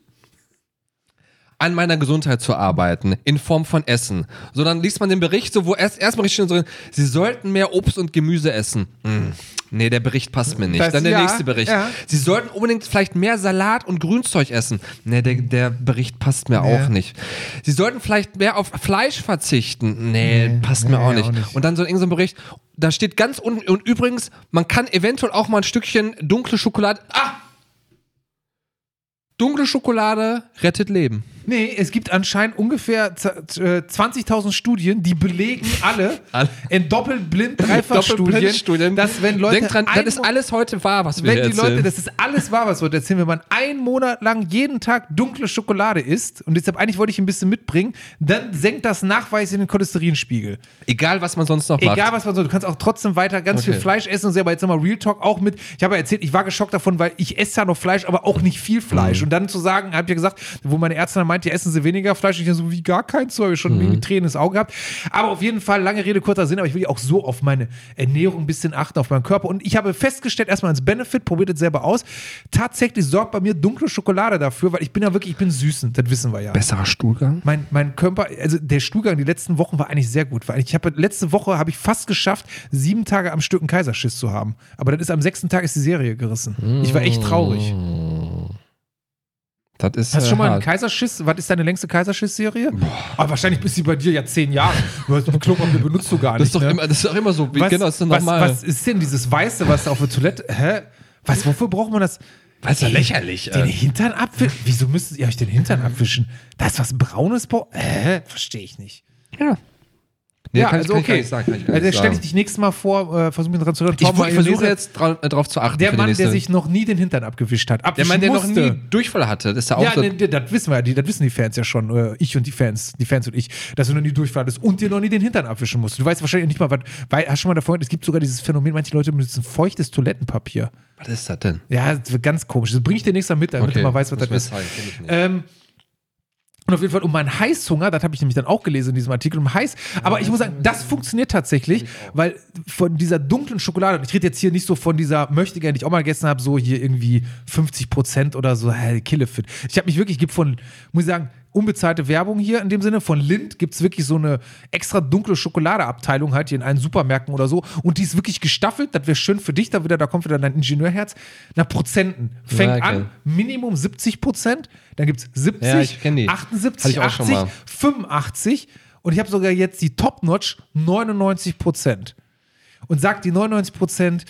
an meiner Gesundheit zu arbeiten, in Form von Essen. So, dann liest man den Bericht, so, wo erst erstmal richtig drin, sie sollten mehr Obst und Gemüse essen. Hm. Nee, der Bericht passt mir nicht. Das- dann der ja, nächste Bericht. ja. Sie sollten unbedingt vielleicht mehr Salat und Grünzeug essen. Nee, der, der Bericht passt mir Ja. auch nicht. Sie sollten vielleicht mehr auf Fleisch verzichten. Nee, passt mir nee, auch nicht. auch nicht. Und dann so irgendein so ein Bericht, da steht ganz unten, und übrigens, man kann eventuell auch mal ein Stückchen dunkle Schokolade. Ah! Dunkle Schokolade rettet Leben. Nee, es gibt anscheinend ungefähr z- äh, 20.000 Studien, die belegen alle, Alle. in doppelblind dreifachstudien Doppelblindstudien. dass wenn Leute Denkt dran, das ist alles heute wahr, was wir wenn hier die Leute, erzählen. das ist alles wahr, was wir heute erzählen, wenn man einen Monat lang jeden Tag dunkle Schokolade isst, und deshalb eigentlich wollte ich ein bisschen mitbringen, dann senkt das nachweislich den Cholesterinspiegel. Egal, was man sonst noch macht. Egal was man so, du kannst auch trotzdem weiter ganz Okay. viel Fleisch essen und so, aber jetzt nochmal Real Talk auch mit. Ich habe ja erzählt, ich war geschockt davon, weil ich esse ja noch Fleisch, aber auch nicht viel Fleisch. Mhm. Und dann zu sagen, habe ich ja gesagt, wo meine Ärztin dann meinte, essen sie weniger Fleisch, ich so wie gar kein Zeug, schon Mhm. Tränen ins Auge gehabt. Aber auf jeden Fall, lange Rede, kurzer Sinn, aber ich will ja auch so auf meine Ernährung ein bisschen achten, auf meinen Körper. Und ich habe festgestellt, erstmal als Benefit, probiert es selber aus, tatsächlich sorgt bei mir dunkle Schokolade dafür, weil ich bin ja wirklich, ich bin süßen, das wissen wir ja. Besserer Stuhlgang? Mein, mein Körper, also der Stuhlgang die letzten Wochen war eigentlich sehr gut. Weil ich habe letzte Woche habe ich fast geschafft, sieben Tage am Stück einen Kaiserschiss zu haben. Aber dann ist am sechsten Tag ist die Serie gerissen. Ich war echt traurig. Das ist Hast du äh, schon mal einen hart. Kaiserschiss? Was ist deine längste Kaiserschiss-Serie? Aber wahrscheinlich bist du bei dir ja zehn Jahre. Du hast Klopapier benutzt du gar das nicht. ist, doch ne? immer, das ist doch immer so. Was, genau, das ist doch was, was ist denn dieses Weiße, was da auf der Toilette? Hä? Was, wofür braucht man das? Was ist ja lächerlich, Den äh. Hintern abwischen? Wieso müsst ihr euch den Hintern abwischen? Da ist was Braunes? Bra- Hä? Verstehe ich nicht. ja. Nee, ja, kann also ich, kann okay. Ich sagen, kann ich also, stelle ich dich nächstes Mal vor, äh, versuche mich daran zu erinnern. Ich, versuche jetzt dra äh, drauf zu achten. Der Mann, der sich noch nie den Hintern abgewischt hat. Der Mann, der noch musste. nie Durchfall hatte, das ist ja auch Ja, so. ne, das wissen wir das wissen die Fans ja schon, äh, ich und die Fans, die Fans und ich, dass du noch nie Durchfall hattest und dir noch nie den Hintern abwischen musst. Du weißt wahrscheinlich nicht mal, was, weil, hast du schon mal davon, es gibt sogar dieses Phänomen, manche Leute benutzen feuchtes Toilettenpapier. Was ist das denn? Ja, das ganz komisch. Das bringe ich dir nächstes Mal mit, damit du mal weißt, was das ist. nicht. Ähm, und auf jeden Fall um meinen Heißhunger, das habe ich nämlich dann auch gelesen in diesem Artikel, um Heiß. Aber ich muss sagen, das funktioniert tatsächlich, weil von dieser dunklen Schokolade, und ich rede jetzt hier nicht so von dieser Möchtegern, die ich auch mal gegessen habe, so hier irgendwie 50 Prozent oder so, hey, Killefit. Ich habe mich wirklich, gibt von, muss ich sagen, unbezahlte Werbung hier in dem Sinne. Von Lind gibt es wirklich so eine extra dunkle Schokoladeabteilung halt hier in allen Supermärkten oder so. Und die ist wirklich gestaffelt. Das wäre schön für dich. Da wieder, da kommt wieder dein Ingenieurherz. Nach Prozenten. Fängt Ja, okay. an, Minimum 70 Prozent. Dann gibt es 70, Ja, ich kenn die. 78, Hatte ich auch schon 80, mal. 85. Und ich habe sogar jetzt die Top-Notch 99 Prozent. Und sagt die 99 Prozent,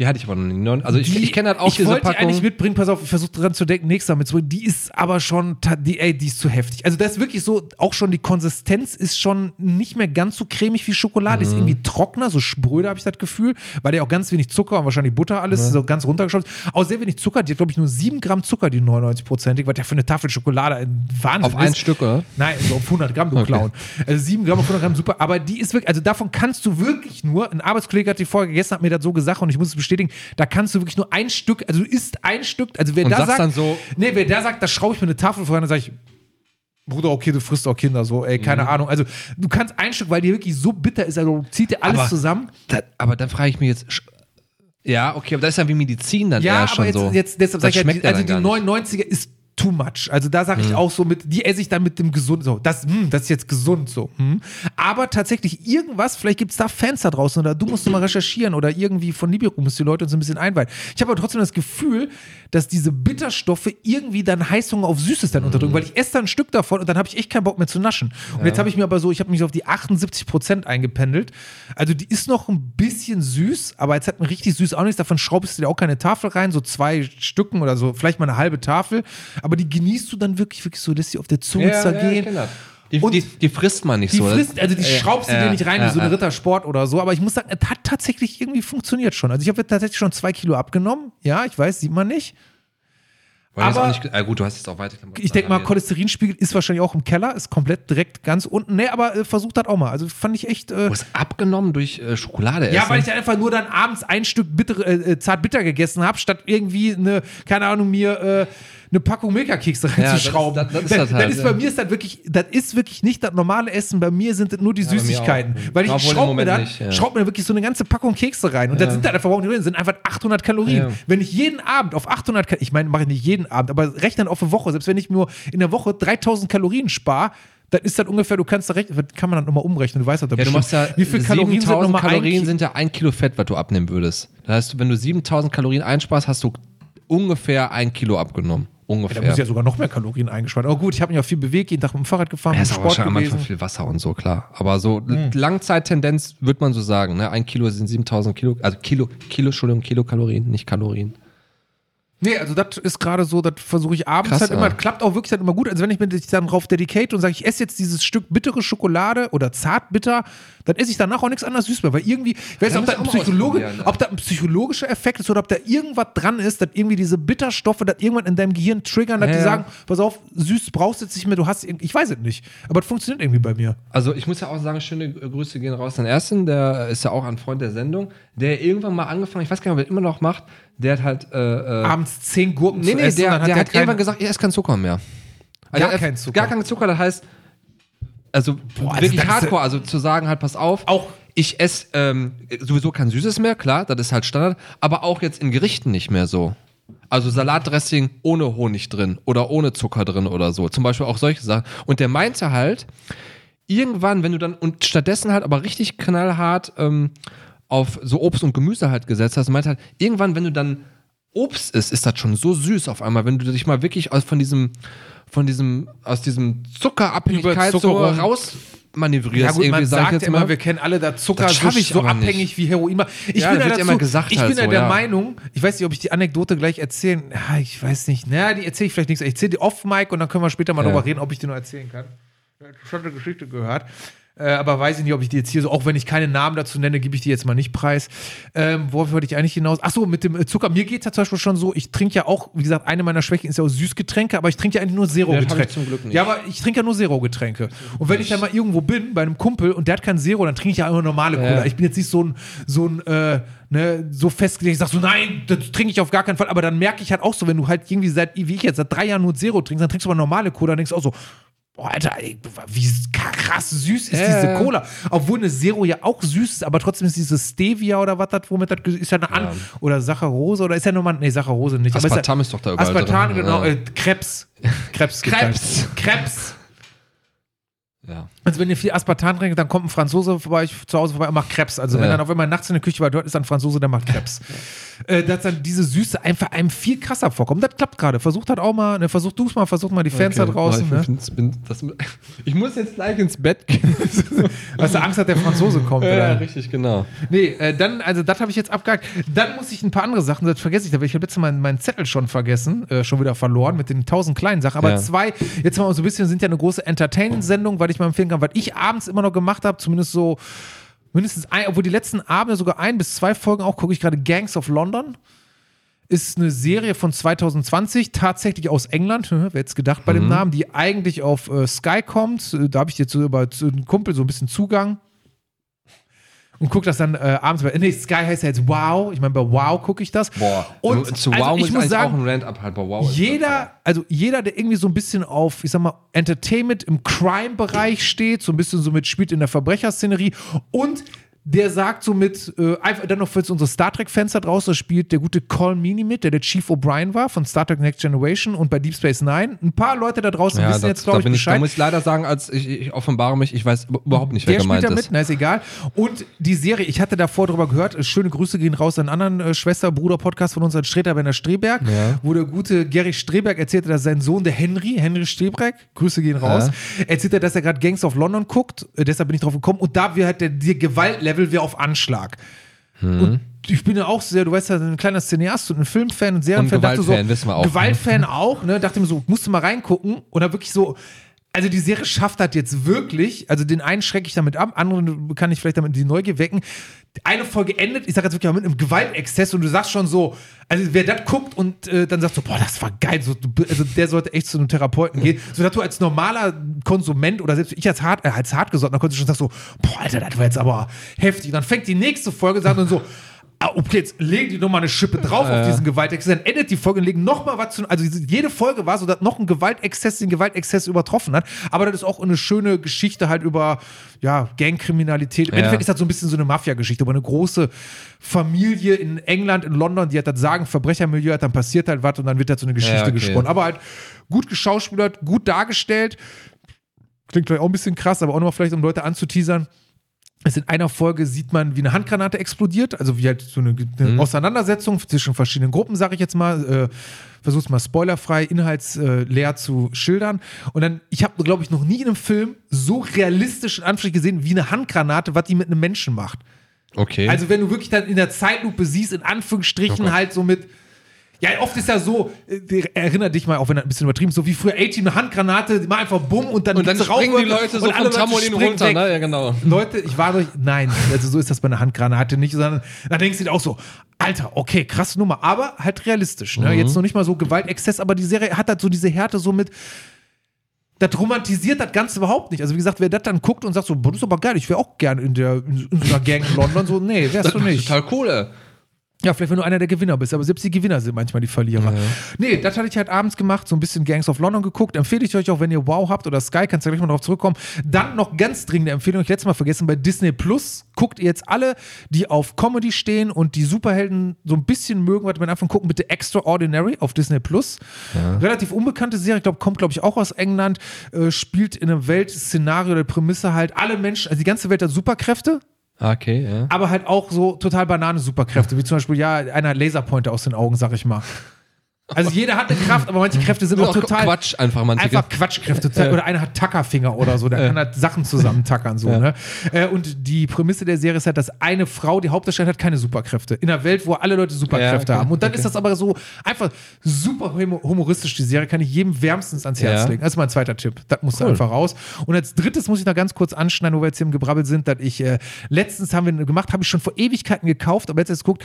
Die hatte ich aber noch nie. Non- Also ich, die- ich kenne halt auch ich diese Packung. eigentlich mitbringen, pass auf, ich versuche dran zu denken, nächstes Mal mit zurück. Die ist aber schon, die, ey, die ist zu heftig. Also das ist wirklich so, auch schon die Konsistenz ist schon nicht mehr ganz so cremig wie Schokolade, Mhm. ist irgendwie trockener, so spröde habe ich das Gefühl, weil der auch ganz wenig Zucker und wahrscheinlich Butter alles so ganz runtergeschaut ist. Auch sehr wenig Zucker, die hat glaube ich nur 7 Gramm Zucker, die 99-prozentig, was ja für eine Tafel Schokolade Wahnsinn Auf ist. ein Stück, oder? Nein, so auf 100 Gramm, du Okay. Clown. Also 7 Gramm auf 100 Gramm, super. Aber die ist wirklich, also davon kannst du wirklich nur, ein Arbeitskollege hat die vorher gegessen, hat mir das so gesagt und ich muss es bestätigen, da kannst du wirklich nur ein Stück, also du isst ein Stück, also wer Und da sagt, so- nee, wer da sagt, da schraube ich mir eine Tafel vorher, dann sage ich, Bruder, okay, du frisst auch Kinder, so, ey, Mhm. keine Ahnung. Also du kannst ein Stück, weil die wirklich so bitter ist, also zieht dir alles Aber- zusammen. Da, aber dann frage ich mich jetzt. Ja, okay, aber das ist ja wie Medizin dann Ja, eher aber schon jetzt, so. jetzt deshalb das sag ich ja, ja also die gar nicht. 99er ist too much. Also da sage ich auch so mit, die esse ich dann mit dem gesund so. Das, hm, das ist jetzt gesund so. Hm. Aber tatsächlich irgendwas, vielleicht gibt es da Fans da draußen oder du musst mal recherchieren oder irgendwie von Nibiru musst die Leute uns ein bisschen einweihen. Ich habe aber trotzdem das Gefühl, dass diese Bitterstoffe irgendwie dann Heißhunger auf Süßes dann unterdrücken, weil ich esse dann ein Stück davon und dann habe ich echt keinen Bock mehr zu naschen. Und jetzt habe ich mir aber so, ich habe mich auf die 78 Prozent eingependelt. Also die ist noch ein bisschen süß, aber jetzt hat man richtig süß auch nichts. Davon schraubst du dir auch keine Tafel rein, so zwei Stücken oder so, vielleicht mal eine halbe Tafel. Aber die genießt du dann wirklich, wirklich so, lässt sie auf der Zunge ja, ja, zergehen. kenn das. Die, Und- die, die frisst man nicht Die so. frisst, also die Ja, schraubst du ja, dir nicht rein ja, wie so eine ja. Rittersport oder so, aber ich muss sagen, es hat tatsächlich irgendwie funktioniert schon. Also ich habe tatsächlich schon zwei Kilo abgenommen. Ja, ich weiß, sieht man nicht. Weil aber- nicht, ah, gut, du hast jetzt auch weiter. Ich denke mal, Cholesterinspiegel ist wahrscheinlich auch im Keller, ist komplett direkt ganz unten. Nee, aber äh, versucht das auch mal. Also fand ich echt. Äh, Du hast abgenommen durch äh, Schokolade essen. ja, weil ich einfach nur dann abends ein Stück bitter, äh, zart bitter gegessen habe, statt irgendwie eine, keine Ahnung, mir äh, eine Packung Milka-Kekse reinzuschrauben. das ist- das ist das halt, dann ist ja. bei mir ist das wirklich, das ist wirklich nicht das normale Essen. Bei mir sind das nur die mir Süßigkeiten. Weil ich schraube mir, dann, nicht, ja. schraub mir wirklich so eine ganze Packung Kekse rein. Und dann sind da einfach drin, sind einfach 800 Kalorien. Ja. Wenn ich jeden Abend auf 800 Kalorien, ich meine, mache ich nicht jeden Abend, aber rechnen auf eine Woche, selbst wenn ich nur in der Woche 3000 Kalorien spare, dann ist das ungefähr, du kannst da rechnen, kann man dann nochmal umrechnen, du weißt das Ja, du machst ja wie viel Kalorien sind 7000 nochmal Kalorien sind ja ein Kilo Fett, was du abnehmen würdest. Das heißt, wenn du 7000 Kalorien einsparst, hast du ungefähr ein Kilo abgenommen. Da Ungefähr. muss ja sogar noch mehr Kalorien eingespart. Aber gut, ich habe mich auch viel bewegt, jeden Tag mit dem Fahrrad gefahren, Ja, ist Sport wahrscheinlich manchmal gewesen. viel Wasser und so, klar. Aber so Hm. Langzeittendenz würde man so sagen. Ne? Ein Kilo sind 7000 Kilo, also Kilo, Kilo, Entschuldigung, Kilokalorien, nicht Kalorien. Nee, also das ist gerade so, das versuche ich abends Krass, halt immer, ja. klappt auch wirklich halt immer gut. Also wenn ich mich dann drauf dedicate und sage, ich esse jetzt dieses Stück bittere Schokolade oder zartbitter, dann esse ich danach auch nichts anderes süß mehr. Weil irgendwie, ich weiß nicht, ob mal Psychologe, ne? ob das ein psychologischer Effekt ist oder ob da irgendwas dran ist, dass irgendwie diese Bitterstoffe das irgendwann in deinem Gehirn triggern, dass Ja, die sagen, pass auf, süß brauchst du jetzt nicht mehr, du hast, ich weiß es nicht. Aber das funktioniert irgendwie bei mir. Also ich muss ja auch sagen, schöne Grüße gehen raus an Ersten, der ist ja auch ein Freund der Sendung, der irgendwann mal angefangen, ich weiß gar nicht, ob er immer noch macht, der hat halt, äh, äh, Abends zehn Gurken nee, zu nee, essen, der, dann der er hat keine- irgendwann gesagt, er isst keinen Zucker mehr. Also Gar keinen Zucker. Gar keinen Zucker, das heißt, also also wirklich hardcore, also zu sagen halt, pass auf, Auch- ich esse ähm, sowieso kein Süßes mehr, klar, das ist halt Standard, aber auch jetzt in Gerichten nicht mehr so. Also Salatdressing ohne Honig drin oder ohne Zucker drin oder so. Zum Beispiel auch solche Sachen. Und der meinte halt, irgendwann, wenn du dann und stattdessen halt aber richtig knallhart ähm, auf so Obst und Gemüse halt gesetzt hast, meinte halt, irgendwann, wenn du dann Obst isst, ist das schon so süß auf einmal, wenn du dich mal wirklich aus von diesem, von diesem, aus diesem Zuckerabhängigkeit so raus manövrierst. Ja gut, man sag ich sagt jetzt immer, mal. wir kennen alle da Zucker Das ich so aber nicht. abhängig wie Heroin. Ich Ja, bin ja dazu, immer gesagt ich halt bin so, der ja. Meinung, ich weiß nicht, ob ich die Anekdote gleich erzählen, ja, ich weiß nicht, na, die erzähle ich vielleicht nichts. Ich erzähle die off-Mic und dann können wir später mal Ja. drüber reden, ob ich die noch erzählen kann. Ich habe schon eine Geschichte gehört. Äh, aber weiß ich nicht, ob ich die jetzt hier so, auch wenn ich keine Namen dazu nenne, gebe ich die jetzt mal nicht preis. Ähm, worauf wollte ich eigentlich hinaus? Achso, mit dem äh, Zucker. Mir geht es ja zum Beispiel schon so, ich trinke ja auch, wie gesagt, eine meiner Schwächen ist ja auch Süßgetränke, aber ich trinke ja eigentlich nur Zero-Getränke. zum Glück nicht. Ja, aber ich trinke ja nur Zero-Getränke. Und wenn ich dann mal irgendwo bin, bei einem Kumpel und der hat kein Zero, dann trinke ich ja immer normale. Cola. Ich bin jetzt nicht so ein, so ein, äh, ne, so festgelegt, ich sag so, nein, das trinke ich auf gar keinen Fall. Aber dann merke ich halt auch so, wenn du halt irgendwie seit, wie ich jetzt, seit drei Jahren nur Zero trinkst, dann trinkst du aber normale Cola, dann denkst du auch so, boah, Alter, ey, wie krass süß ist Ja, diese. Cola. Obwohl eine Zero ja auch süß ist, aber trotzdem ist diese Stevia oder was das, womit das, ist ja eine An, oder Saccharose oder ist ja nochmal, nee, Saccharose nicht. aber Aspartam ja, ist doch da überall Aspartam, drin. genau, Ja. äh, Krebs. Krebs. Krebs. Krebs. Ja. Also wenn ihr viel Aspartam trinkt, dann kommt ein Franzose vorbei, ich, zu Hause vorbei und macht Krebs. Also wenn Ja. dann auf einmal nachts in der Küche war, dort ist ein Franzose, der macht Krebs. äh, dass dann diese Süße einfach einem viel krasser vorkommt. Das klappt gerade. Versucht halt auch mal, ne, versucht du es mal, versucht mal die Fans da draußen. Ne? ich, find's- bin, das, ich muss jetzt gleich ins Bett gehen. Weil du Angst hat, der Franzose kommt. ja, oder? richtig, genau. Nee, äh, dann, also das habe ich jetzt abgehakt. Dann muss ich ein paar andere Sachen, das vergesse ich, da ich habe letztes Mal meinen Zettel schon vergessen, äh, schon wieder verloren mit den tausend kleinen Sachen. Aber Ja. zwei, jetzt mal so ein bisschen, sind ja eine große Entertainment-Sendung, weil ich mal empfehlen kann, was ich abends immer noch gemacht habe, zumindest so, mindestens ein, obwohl die letzten Abende sogar ein bis zwei Folgen auch, gucke ich gerade Gangs of London. Ist eine Serie von 2020, tatsächlich aus England, wer hätte es gedacht bei dem Namen, die eigentlich auf äh, Sky kommt. Äh, Da habe ich jetzt so über zu- einen Kumpel so ein bisschen Zugang und gucke das dann äh, abends bei. Nee, Sky heißt ja jetzt Wow. Ich meine, bei Wow gucke ich das. Boah, Und zu also Wow ich muss ich muss eigentlich sagen, auch ein Rant abhalten. Boah, wow jeder, also jeder, der irgendwie so ein bisschen auf, ich sag mal, Entertainment im Crime-Bereich steht, so ein bisschen so mitspielt in der Verbrecherszenerie und der sagt so mit, äh, einfach dann noch für unsere Star Trek-Fans da draußen, da spielt der gute Colin Meaney mit, der der Chief O'Brien war von Star Trek Next Generation und bei Deep Space Nine. Ein paar Leute da draußen Ja, wissen das, jetzt, da, glaube ich, ich, da Bescheid. muss ich leider sagen, als ich, ich offenbare mich, ich weiß überhaupt nicht, wer Der spielt gemeint da mit, ist. na ist egal. Und die Serie, ich hatte davor drüber gehört, äh, schöne Grüße gehen raus an einen anderen äh, Schwester-Bruder-Podcast von uns, an Streter Werner Streberg, Ja. wo der gute Gary Streberg erzählte, dass sein Sohn, der Henry, Henry Streberg, Grüße gehen raus, erzählt er, dass er gerade Gangs of London guckt, äh, deshalb bin ich drauf gekommen, und da wir halt der, der Gewaltlevel wäre auf Anschlag. Hm. Und ich bin ja auch sehr, du weißt ja, ein kleiner Cineast und ein Filmfan und Serienfan. Und dachte so, Gewaltfan, wissen wir auch. Gewaltfan auch, ne? Dachte mir so, musst du mal reingucken. Und dann wirklich so, also die Serie schafft das jetzt wirklich. Also den einen schrecke ich damit ab, anderen kann ich vielleicht damit die Neugier wecken. Eine Folge endet, ich sage jetzt wirklich mal mit einem Gewaltexzess und du sagst schon so, also wer das guckt und äh, dann sagt so, boah, das war geil, so, also der sollte echt zu einem Therapeuten gehen, sodass du als normaler Konsument oder selbst ich als hart, äh, als hartgesotten, dann konntest du schon sagen so, boah, Alter, das war jetzt aber heftig. Und dann fängt die nächste Folge, sagt dann so, ah, okay, jetzt legen die nochmal eine Schippe drauf auf diesen Gewaltexzess, dann endet die Folge und legen nochmal was zu. Also jede Folge war so, dass noch ein Gewaltexzess den Gewaltexzess übertroffen hat. Aber das ist auch eine schöne Geschichte halt über ja, Gangkriminalität. Im Ja. Endeffekt ist das so ein bisschen so eine Mafia-Geschichte, aber eine große Familie in England, in London, die hat das Sagen, Verbrechermilieu hat, dann passiert halt was und dann wird halt so eine Geschichte Ja, okay. gesponnen. Aber halt gut geschauspielert, gut dargestellt. Klingt vielleicht auch ein bisschen krass, aber auch nochmal vielleicht, um Leute anzuteasern. Es in einer Folge sieht man, wie eine Handgranate explodiert, also wie halt so eine, eine Mhm. Auseinandersetzung zwischen verschiedenen Gruppen, sage ich jetzt mal. Äh, Versuch's mal spoilerfrei, inhaltsleer zu schildern. Und dann, ich habe, glaube ich, noch nie in einem Film so realistisch in Anführungsstrichen gesehen, wie eine Handgranate, was die mit einem Menschen macht. Okay. Also wenn du wirklich dann in der Zeitlupe siehst, in Anführungsstrichen halt so mit. Ja, oft ist ja so, äh, erinnere dich mal, auch wenn er ein bisschen übertrieben ist, so wie früher 18 eine Handgranate, mal einfach bumm und dann, und dann springen die Leute so und alle vom Trampolin runter, weg. ne? Ja, genau. Leute, ich war durch. Nein, also so ist das bei einer Handgranate nicht, sondern da denkst du dir auch so, Alter, okay, krasse Nummer, aber halt realistisch. Ne? Jetzt noch nicht mal so Gewaltexzess, aber die Serie hat halt so diese Härte so mit. Das romantisiert das Ganze überhaupt nicht. Also, wie gesagt, wer das dann guckt und sagt so, boah, das ist aber geil, ich wäre auch gerne in, der, in so einer Gang in London, so, nee, wärst du nicht. Total cool. ey. Ja, vielleicht wenn du einer der Gewinner bist, aber selbst die Gewinner sind manchmal die Verlierer. Nee, das hatte ich halt abends gemacht, so ein bisschen Gangs of London geguckt. Empfehle ich euch auch, wenn ihr Wow habt oder Sky, kannst du gleich mal drauf zurückkommen. Dann noch ganz dringende Empfehlung, ich letztes Mal vergessen, bei Disney Plus guckt ihr jetzt alle, die auf Comedy stehen und die Superhelden so ein bisschen mögen, was man einfach gucken, bitte Extraordinary auf Disney Plus. Relativ unbekannte Serie, ich glaube, kommt, glaube ich, auch aus England, äh, spielt in einem Weltszenario der Prämisse halt, alle Menschen, also die ganze Welt hat Superkräfte, Okay, ja. aber halt auch so total banane Superkräfte, wie zum Beispiel, ja, einer Laserpointer aus den Augen, sag ich mal. Also jeder hat eine Kraft, aber manche Kräfte sind auch total Quatsch einfach manche. einfach Quatschkräfte. Oder einer hat Tackerfinger oder so, der kann halt Sachen zusammentackern so. Ne? Äh, Und die Prämisse der Serie ist halt, dass eine Frau, die Hauptdarstellerin, hat keine Superkräfte. In einer Welt, wo alle Leute Superkräfte Ja, haben. Und dann okay. ist das aber so einfach super humo- humoristisch, die Serie, kann ich jedem wärmstens ans Herz Ja. legen. Das ist mein zweiter Tipp. Das muss Cool. einfach raus. Und als drittes muss ich noch ganz kurz anschneiden, wo wir jetzt hier im Gebrabbel sind, dass ich äh, letztens haben wir gemacht, habe ich schon vor Ewigkeiten gekauft, aber jetzt jetzt guckt,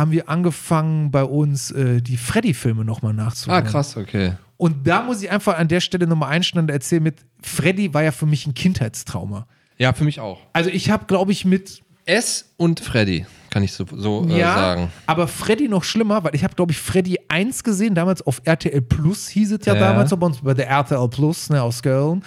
haben wir angefangen bei uns äh, die Freddy-Filme nochmal Ah, nachzuholen. krass, okay. Und da muss ich einfach an der Stelle nochmal einschneiden und erzählen mit, Freddy war ja für mich ein Kindheitstrauma. Ja, für mich auch. Also ich habe, glaube ich, mit, S und Freddy, kann ich so, so äh, ja, sagen. aber Freddy noch schlimmer, weil ich habe, glaube ich, Freddy 1 gesehen, damals auf RTL Plus hieß es ja, Ja. damals, bei uns bei der RTL Plus, ne, aus Köln.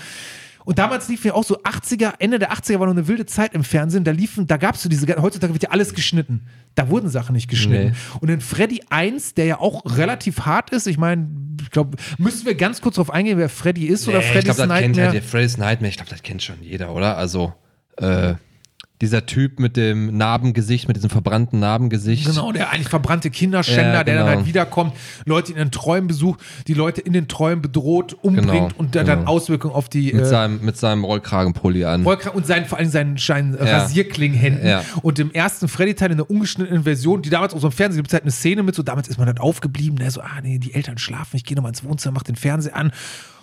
Und damals lief ja auch so 80er, Ende der 80er war noch eine wilde Zeit im Fernsehen. Da liefen, da gab es so diese, heutzutage wird ja alles geschnitten. Da wurden Sachen nicht geschnitten. Nee. Und in Freddy 1, der ja auch relativ hart ist, ich meine, ich glaube, müssen wir ganz kurz drauf eingehen, wer Freddy ist oder Nee, ich Freddy's glaube, das kennt Nightmare? halt der Freddy's Nightmare. Ich glaube, das kennt schon jeder, oder? Also, äh, dieser Typ mit dem Narbengesicht, mit diesem verbrannten Narbengesicht. Genau, der eigentlich verbrannte Kinderschänder, Ja, der dann genau. halt wiederkommt, Leute in den Träumen besucht, die Leute in den Träumen bedroht, umbringt Genau, und der dann genau. Auswirkungen auf die Mit, äh, seinem, mit seinem Rollkragenpulli an. Rollkra- und seinen, vor allem seinen, seinen Ja. Rasierklingenhänden. Ja. Und im ersten Freddy-Teil in der ungeschnittenen Version, die damals auch so im Fernsehen gibt es halt eine Szene mit, so damals ist man halt aufgeblieben, der so, ah nee, die Eltern schlafen, ich gehe nochmal ins Wohnzimmer, mach den Fernseher an.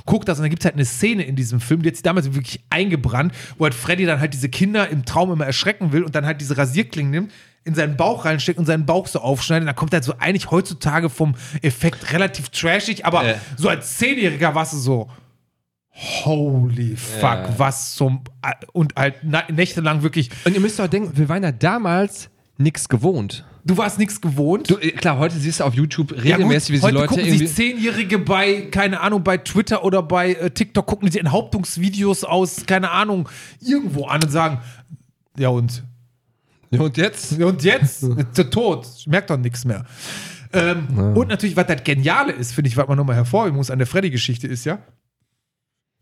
Guck das und dann gibt es halt eine Szene in diesem Film, die hat sich damals wirklich eingebrannt, wo halt Freddy dann halt diese Kinder im Traum immer erschrecken will und dann halt diese Rasierklingen nimmt, in seinen Bauch reinsteckt und seinen Bauch so aufschneidet. Dann kommt halt so eigentlich heutzutage vom Effekt relativ trashig, aber Äh. so als Zehnjähriger warst du so, holy fuck, Ja. was zum. Und halt nächtelang wirklich. Und ihr müsst doch denken, wir waren ja damals nichts gewohnt. Du warst nichts gewohnt. Du, äh, klar, heute siehst du auf YouTube Ja, gut, regelmäßig, wie sie heute Leute gucken sich Zehnjährige bei, keine Ahnung, bei Twitter oder bei äh, TikTok gucken die sich Enthauptungsvideos aus, keine Ahnung, irgendwo an und sagen, ja und? Ja, und jetzt? Ja, Und jetzt? Ist er tot. Merkt doch nichts mehr. Ähm, Und natürlich, was das Geniale ist, finde ich, was man nochmal hervorheben muss an der Freddy-Geschichte, ist ja,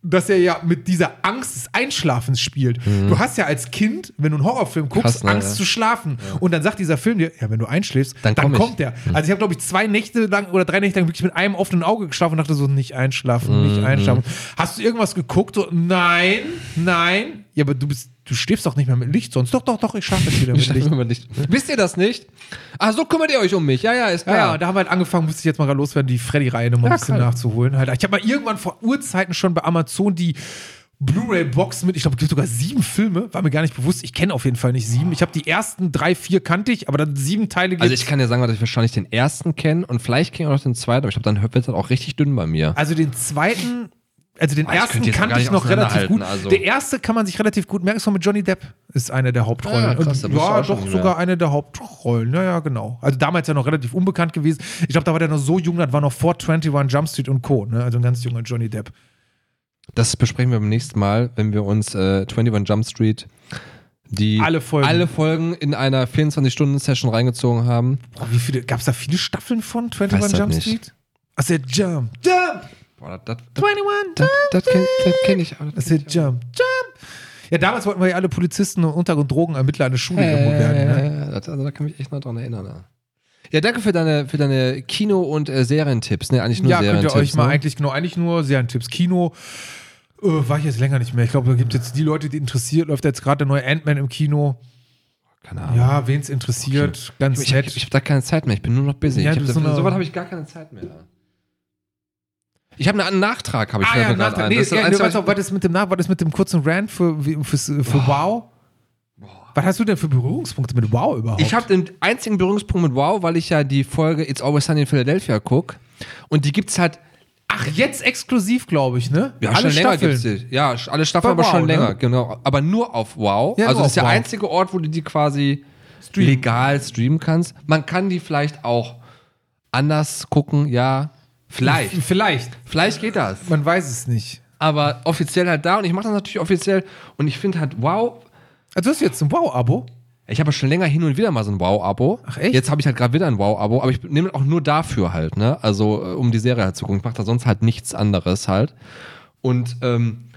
dass er ja mit dieser Angst des Einschlafens spielt. Du hast ja als Kind, wenn du einen Horrorfilm guckst, Krass, ne, Angst ja. zu schlafen. Und dann sagt dieser Film dir, ja, wenn du einschläfst, dann, Dann kommt der. Also ich habe, glaube ich, zwei Nächte lang oder drei Nächte lang wirklich mit einem offenen Auge geschlafen und dachte so, nicht einschlafen, nicht einschlafen. Hast du irgendwas geguckt? So, nein, nein. Ja, aber du bist, du schläfst doch nicht mehr mit Licht sonst. Doch, doch, doch, ich schlafe jetzt wieder mit Ich Licht. immer nicht. Wisst ihr das nicht? Ach, so kümmert ihr euch um mich. Ja, ja, ist Ja, ja, klar. und da haben wir halt angefangen, musste ich jetzt mal gerade loswerden, die Freddy-Reihe nochmal ein Ja, bisschen geil. nachzuholen. Halt. Ich habe mal irgendwann vor Urzeiten schon bei Amazon die Blu-ray-Box mit, ich glaube, es gibt sogar sieben Filme, war mir gar nicht bewusst. Ich kenne auf jeden Fall nicht sieben. Ich habe die ersten drei, vier kannte ich, aber dann sieben Teile gibt Also ich kann ja sagen, dass ich wahrscheinlich den ersten kenne und vielleicht kenne ich auch noch den zweiten, aber ich glaube, dann wird das auch richtig dünn bei mir. Also den zweiten Also den ich ersten kannte ich nicht noch relativ gut. also. Der erste kann man sich relativ gut merken, ist von mit Johnny Depp, ist eine der Hauptrollen. Ah, krass, Und ja, doch nicht sogar mehr. eine der Hauptrollen. Ja, ja, genau. Also damals ja noch relativ unbekannt gewesen. Ich glaube, da war der noch so jung, das war noch vor 21 Jump Street und Co. Ne? Also ein ganz junger Johnny Depp. Das besprechen wir beim nächsten Mal, wenn wir uns äh, 21 Jump Street die Alle Folgen. alle Folgen in einer 24-Stunden-Session reingezogen haben. Boah, wie viele, gab es da viele Staffeln von 21 Weiß Jump nicht. Street? Ach, der Jump. Jump! Boah, das, das, 21 das, das kenne kenn ich. aber Das ist der Jump. Jump! Ja, damals wollten wir ja alle Polizisten und Untergrund- und Drogenermittler an der Schule irgendwo werden. Ne? Äh, das, also, da kann ich mich echt noch dran erinnern. Ja, ja danke für deine, für deine Kino- und äh, Serientipps. Ne? Eigentlich nur Ja, könnt ihr Serientipps. euch mal ne? eigentlich, genau, eigentlich nur Serientipps. Kino äh, war ich jetzt länger nicht mehr. Ich glaube, da gibt es jetzt die Leute, die interessiert, läuft jetzt gerade der neue Ant-Man im Kino. Keine Ahnung. Ja, wen es interessiert, ganz Ich, ich, nett. ich habe da keine Zeit mehr. Ich bin nur noch busy. Ja, ich hab so eine- so weit habe ich gar keine Zeit mehr. Ich habe einen Nachtrag, habe ich ah ja, Nachtrag. Nee, Das ja, du weißt was auch, was ist mit dem Nach, was ist mit dem kurzen Rant für, wie- fürs, für Wow? Was hast du denn für Berührungspunkte mit Wow überhaupt? Ich habe den einzigen Berührungspunkt mit Wow, weil ich ja die Folge It's Always Sunny in Philadelphia gucke. Und die gibt's halt Ach, jetzt exklusiv, glaube ich, ne? ja, Alle schon länger Staffeln. gibt's die. Ja, alle Staffeln, aber schon Wow, ne? länger, genau. Aber nur auf Wow. Ja, also das ist der Wow. einzige Ort, wo du die quasi Streamen. legal streamen kannst. Man kann die vielleicht auch anders gucken, ja. Vielleicht. Vielleicht. Vielleicht geht das. Man weiß es nicht. Aber offiziell halt da und ich mache das natürlich offiziell und ich finde halt Wow. Also hast du jetzt ein Wow-Abo? Ich habe schon länger hin und wieder mal so ein Wow-Abo. Ach, echt? Jetzt habe ich halt gerade wieder ein Wow-Abo, aber ich nehme auch nur dafür halt, ne? Also, äh, um die Serie halt zu gucken. Ich mache da sonst halt nichts anderes halt. Und, ähm,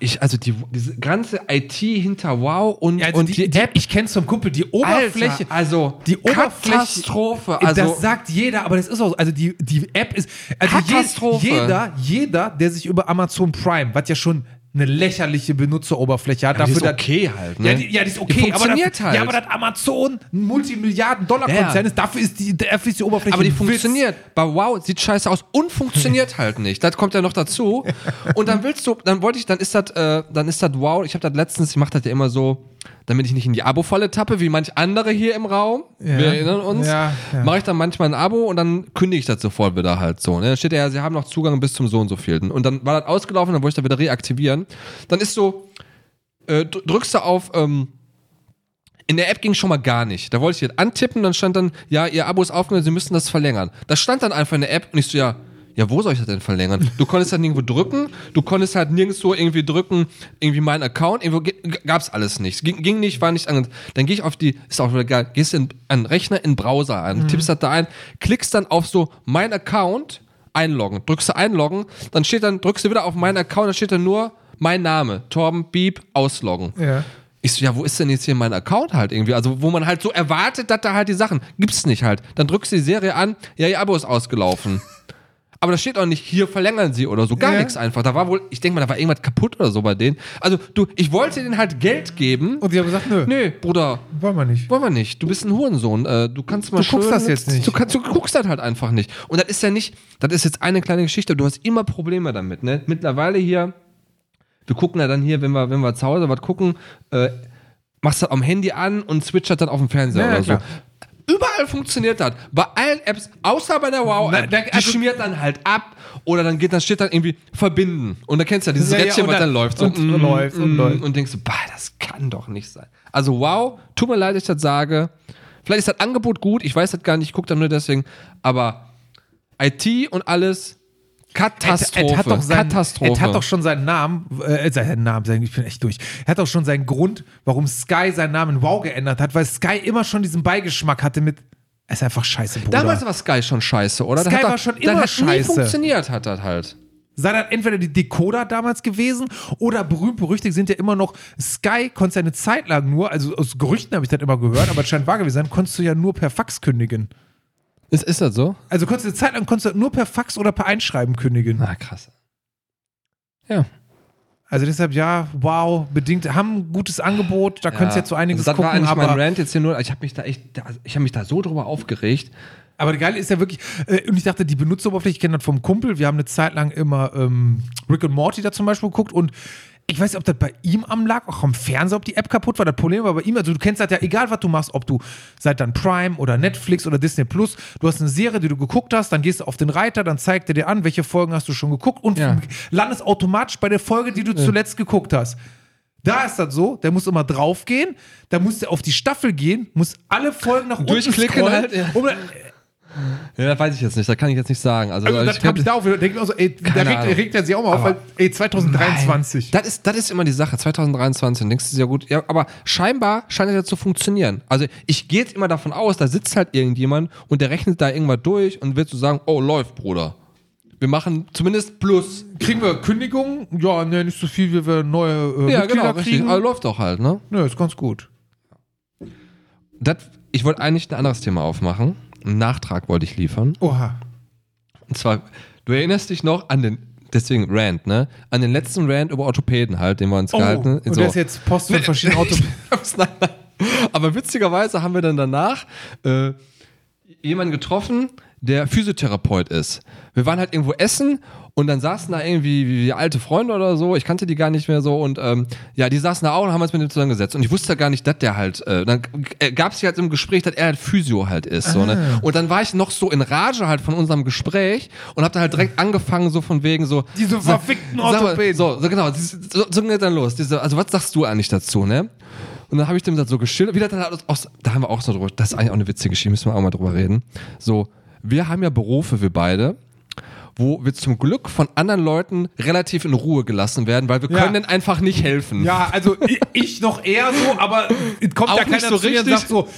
ich, also die, diese ganze IT hinter Wow und, Ja, also und die, die App, ich kenn's vom Kumpel, die Oberfläche. Alter, also die Oberfläche. Katastrophe. Also, das sagt jeder, aber das ist auch, also die, die App ist, also Katastrophe. jeder, jeder, der sich über Amazon Prime, was ja schon eine lächerliche Benutzeroberfläche hat, die ist dafür, okay halt, ne? Ja, die, ja, die ist okay, Die funktioniert aber das, halt. Ja, aber das Amazon ein Multimilliarden-Dollar-Konzern Ja. ist, dafür ist die, dafür ist die Oberfläche Aber die funktioniert. Bei Wow sieht scheiße aus und funktioniert halt nicht. Das kommt ja noch dazu. Und dann willst du, dann wollte ich, dann ist das, äh, dann ist das Wow. Ich habe das letztens, ich mache das ja immer so, damit ich nicht in die Abo-Falle tappe, wie manch andere hier im Raum. Ja. Wir erinnern uns. Ja, ja. Mache ich dann manchmal ein Abo und dann kündige ich das sofort wieder halt so. Ne? Dann steht ja, sie haben noch Zugang bis zum so und so vielten. Und dann war das ausgelaufen, dann wollte ich das wieder reaktivieren. Dann ist so, äh, dr- drückst du auf, ähm, in der App ging schon mal gar nicht. Da wollte ich jetzt antippen, dann stand dann, ja, ihr Abo ist aufgenommen, Sie müssen das verlängern. Das stand dann einfach in der App und ich so, ja, ja, wo soll ich das denn verlängern? Du konntest halt nirgendwo drücken, du konntest halt nirgendwo irgendwie drücken, irgendwie meinen Account, irgendwo ge- g- gab's alles nicht. Ging, ging nicht, war nicht an. Dann gehe ich auf die, ist auch wieder geil, gehst in, den Rechner, in Browser an, tippst das da ein, klickst dann auf so mein Account, einloggen, drückst du einloggen, dann steht dann, drückst du wieder auf meinen Account, dann steht dann nur mein Name, Torben Beep, ausloggen. Ja. Ich so, ja, wo ist denn jetzt hier mein Account halt irgendwie? Also, wo man halt so erwartet, dass da halt die Sachen, gibt's nicht halt. Dann drückst du die Serie an, ja, ihr Abo ist ausgelaufen. Aber da steht auch nicht, hier verlängern sie oder so, gar Ja. nichts einfach. Da war wohl, ich denke mal, da war irgendwas kaputt oder so bei denen. Also, du, ich wollte denen halt Geld geben. Und die haben gesagt, nö, Nö, Bruder, wollen wir nicht. wollen wir nicht. Du bist ein Hurensohn. Äh, du kannst mal Du guckst schön, das jetzt nicht. Du, kannst, du guckst das halt einfach nicht. Und das ist ja nicht, das ist jetzt eine kleine Geschichte. Du hast immer Probleme damit. Ne? Mittlerweile hier, wir gucken ja dann hier, wenn wir, wenn wir zu Hause was gucken, äh, machst das am Handy an und switcht das dann auf dem Fernseher Ja, ja, oder so. Überall funktioniert das. Bei allen Apps, außer bei der Wow, Na, App, da- die also- schmiert dann halt ab oder dann geht, dann steht dann irgendwie verbinden. Und da kennst du ja dieses Ja, ja, Rädchen, und was dann- dann läuft. So, und läuft und läuft. und denkst du, bah, das kann doch nicht sein. Also wow, tut mir leid, dass ich das sage. Vielleicht ist das Angebot gut, ich weiß das gar nicht, ich gucke da nur deswegen. Aber IT und alles, Katastrophe. Er, hat doch seinen, Katastrophe. Er hat doch schon seinen Namen, äh, seinen Namen, ich bin echt durch. Er hat doch schon seinen Grund, warum Sky seinen Namen in Wow geändert hat, weil Sky immer schon diesen Beigeschmack hatte mit, es ist einfach scheiße, Bruder. Damals war Sky schon scheiße, oder? Sky war schon immer hat nie scheiße. funktioniert, hat das halt. Sei das entweder die Decoder damals gewesen oder berühmt berüchtigt sind ja immer noch Sky konntest ja eine Zeit lang nur, also aus Gerüchten habe ich das immer gehört, aber es scheint wahr gewesen sein, konntest du ja nur per Fax kündigen. Ist, ist das so? Also konntest du eine Zeit lang konntest du nur per Fax oder per Einschreiben kündigen. Na, krass. Ja. Also deshalb ja, wow, bedingt haben ein gutes Angebot, da könntest du jetzt so einiges also das war gucken, eigentlich aber mein Rant jetzt hier nur, ich habe mich da echt, ich habe mich da so drüber aufgeregt. Aber die Geile ist ja wirklich, äh, und ich dachte, die Benutzeroberfläche, ich kenne das vom Kumpel, wir haben eine Zeit lang immer ähm, Rick und Morty da zum Beispiel geguckt und ich weiß nicht, ob das bei ihm am lag, auch am Fernseher, ob die App kaputt war. Das Problem war bei ihm, also du kennst das ja, egal was du machst, ob du seit dann Prime oder Netflix oder Disney Plus, du hast eine Serie, die du geguckt hast, dann gehst du auf den Reiter, dann zeigt er dir an, welche Folgen hast du schon geguckt und Ja. landest automatisch bei der Folge, die du zuletzt geguckt hast. Da ist das so, der muss immer draufgehen, da muss der auf die Staffel gehen, muss alle Folgen nach unten Durchklicken scrollen, halt, ja. um Ja, das weiß ich jetzt nicht, das kann ich jetzt nicht sagen. Also, also ich das ich da auch wieder, denke ich mir auch so, ey, da regt, regt er sich auch mal auf, weil, ey, 2023. Das ist, das ist immer die Sache, 2023, dann denkst du ja gut, ja, aber scheinbar scheint es ja zu funktionieren. Also ich gehe jetzt immer davon aus, da sitzt halt irgendjemand und der rechnet da irgendwas durch und wird so sagen, oh, läuft, Bruder. Wir machen zumindest Plus. Kriegen wir Kündigungen? Ja, ne, nicht so viel, wie wir neue äh, Ja, Mitglieder genau, richtig. kriegen. Aber läuft doch halt, ne? Nö, ist ganz gut. Das, ich wollte eigentlich ein anderes Thema aufmachen. Einen Nachtrag wollte ich liefern. Oha. Und zwar, du erinnerst dich noch an den, deswegen Rant, ne? An den letzten Rant über Orthopäden halt, den wir uns Oh, gehalten. und der ist jetzt Post von verschiedenen nein, nein. Aber witzigerweise haben wir dann danach äh, jemanden getroffen, der Physiotherapeut ist. Wir waren halt irgendwo essen und dann saßen da irgendwie wie, wie alte Freunde oder so. Ich kannte die gar nicht mehr so und ähm, ja, die saßen da auch und haben uns mit dem zusammengesetzt. Und ich wusste gar nicht, dass der halt, äh, dann äh, gab es halt im Gespräch, dass er halt Physio halt ist. So, ne? Und dann war ich noch so in Rage halt von unserem Gespräch und hab dann halt direkt angefangen, so von wegen so. Diese verfickten Orthopäden. So, so genau, so, so geht dann los. Diese, also was sagst du eigentlich dazu, ne? Und dann habe ich dem das so geschildert. Wieder auch, da haben wir auch so drüber. Das ist eigentlich auch eine witzige Geschichte, müssen wir auch mal drüber reden. So, wir haben ja Berufe, wir beide, wo wir zum Glück von anderen Leuten relativ in Ruhe gelassen werden, weil wir Ja. können denen einfach nicht helfen. Ja, also ich, noch eher so, aber es kommt Auch ja keiner nicht so zu mir und richtig. sagt so,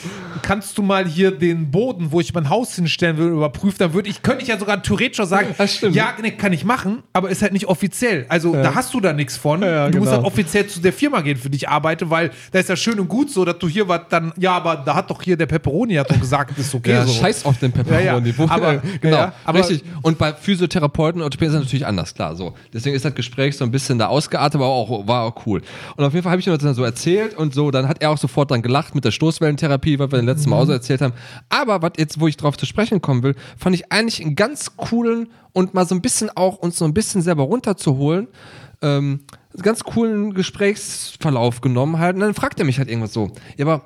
kannst du mal hier den Boden, wo ich mein Haus hinstellen will, überprüfen, dann würde ich, könnte ich ja sogar theoretisch sagen, ja, nee, kann ich machen, aber ist halt nicht offiziell. Also da hast du da nichts von. Ja, du musst genau. halt offiziell zu der Firma gehen, für die ich arbeite, weil da ist ja schön und gut so, dass du hier was dann, ja, aber da hat doch hier der Pepperoni hat doch gesagt, ist okay Ja, so. scheiß auf den Pepperoni. Ja, ja. Aber- genau, ja, aber- richtig. Und bei Physiotherapeuten und Orthopäden ist das natürlich anders, klar. So. Deswegen ist das Gespräch so ein bisschen da ausgeartet, aber auch, war auch cool. Und auf jeden Fall habe ich ihm das dann so erzählt und so, dann hat er auch sofort dann gelacht mit der Stoßwellentherapie, was wir den letzten Mal Mhm. auch so erzählt haben. Aber was jetzt, wo ich drauf zu sprechen kommen will, fand ich eigentlich einen ganz coolen und mal so ein bisschen auch uns so ein bisschen selber runterzuholen, ähm, einen ganz coolen Gesprächsverlauf genommen halt. Und dann fragt er mich halt irgendwas so, ja, aber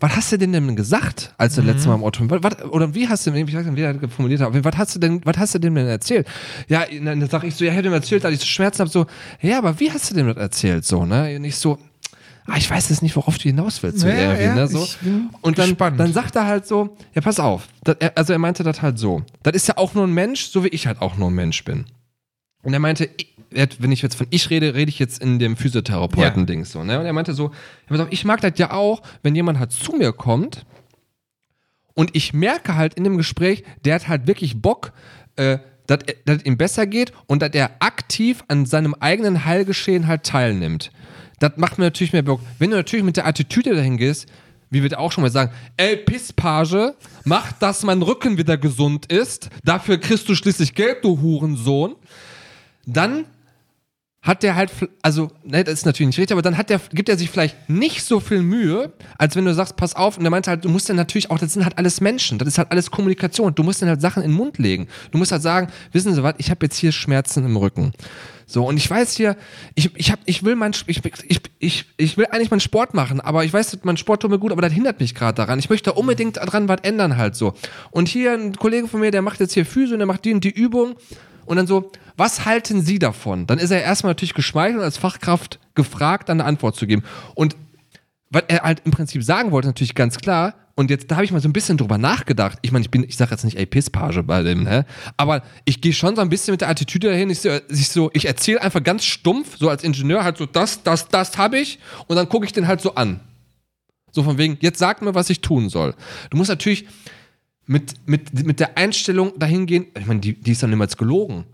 was hast du denn denn gesagt, als du letztes Mal im Auto was, oder wie hast du ich weiß nicht, wie er formuliert hat, was hast du denn, was hast du denn denn erzählt? Ja, dann sag ich so, ja, ich hätte ihm erzählt, dass ich so Schmerzen habe, so, ja, aber wie hast du denn das erzählt, so, ne? Und ich so, ah, ich weiß jetzt nicht, worauf du hinaus willst, so Ja, irgendwie, ja, ne, so. Und dann, gespannt. dann sagt er halt so, ja, pass auf, das, er, also er meinte das halt so, das ist ja auch nur ein Mensch, so wie ich halt auch nur ein Mensch bin. Und er meinte, ich, wenn ich jetzt von ich rede, rede ich jetzt in dem Physiotherapeuten-Ding so. Ne? Und er meinte so, ja, ich mag das ja auch, wenn jemand halt zu mir kommt und ich merke halt in dem Gespräch, der hat halt wirklich Bock, äh, dass ihm besser geht und dass er aktiv an seinem eigenen Heilgeschehen halt teilnimmt. Das macht mir natürlich mehr Bock. Wenn du natürlich mit der Attitüde dahin gehst, wie wir auch schon mal sagen, ey, Pisspage, mach, dass mein Rücken wieder gesund ist, dafür kriegst du schließlich Geld, du Hurensohn, dann hat der halt, also, ne, das ist natürlich nicht richtig, aber dann hat der, gibt er sich vielleicht nicht so viel Mühe, als wenn du sagst, pass auf, und er meinte halt, du musst dann natürlich auch, das sind halt alles Menschen, das ist halt alles Kommunikation, du musst dann halt Sachen in den Mund legen. Du musst halt sagen, wissen Sie was, ich habe jetzt hier Schmerzen im Rücken. So, und ich weiß hier, ich, ich, hab, ich will mein, ich, ich, ich, ich will eigentlich meinen Sport machen, aber ich weiß, mein Sport tut mir gut, aber das hindert mich gerade daran. Ich möchte da unbedingt dran was ändern halt so. Und hier ein Kollege von mir, der macht jetzt hier Physio und der macht die die Übung und dann so, was halten Sie davon? Dann ist er erstmal natürlich geschmeichelt und als Fachkraft gefragt, dann eine Antwort zu geben. Und was er halt im Prinzip sagen wollte, natürlich ganz klar. Und jetzt, da habe ich mal so ein bisschen drüber nachgedacht. Ich meine, ich bin, ich sage jetzt nicht, ey, Pisspage bei dem, ne? Aber ich gehe schon so ein bisschen mit der Attitüde dahin. Ich, ich, so, ich erzähle einfach ganz stumpf, so als Ingenieur, halt so, das, das, das habe ich. Und dann gucke ich den halt so an. So von wegen, jetzt sag mir, was ich tun soll. Du musst natürlich mit, mit, mit der Einstellung dahin gehen, ich meine, die, die ist dann niemals gelogen.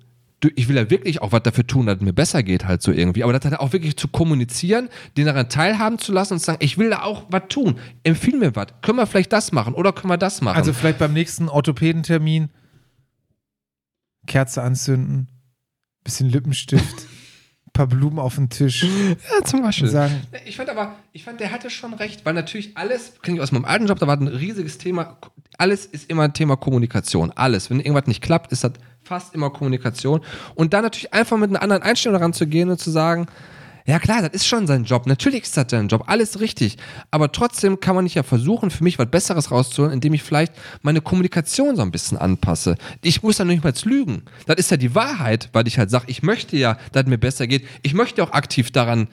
Ich will ja wirklich auch was dafür tun, dass es mir besser geht, halt so irgendwie. Aber das hat auch wirklich zu kommunizieren, den daran teilhaben zu lassen und zu sagen, ich will da auch was tun. Empfiehl mir was. Können wir vielleicht das machen oder können wir das machen? Also vielleicht beim nächsten Orthopädentermin Kerze anzünden, bisschen Lippenstift, paar Blumen auf den Tisch ja, zum Beispiel. sagen, Ich fand aber, ich fand, der hatte schon recht, weil natürlich alles, kenne ich aus meinem alten Job, da war ein riesiges Thema, alles ist immer ein Thema Kommunikation. Alles. Wenn irgendwas nicht klappt, ist das fast immer Kommunikation. Und dann natürlich einfach mit einer anderen Einstellung ranzugehen und zu sagen, Ja klar, das ist schon sein Job. Natürlich ist das sein Job, alles richtig. Aber trotzdem kann man nicht ja versuchen, für mich was Besseres rauszuholen, indem ich vielleicht meine Kommunikation so ein bisschen anpasse. Ich muss ja nicht mal lügen. Das ist ja die Wahrheit, weil ich halt sage, ich möchte ja, dass mir besser geht. Ich möchte auch aktiv daran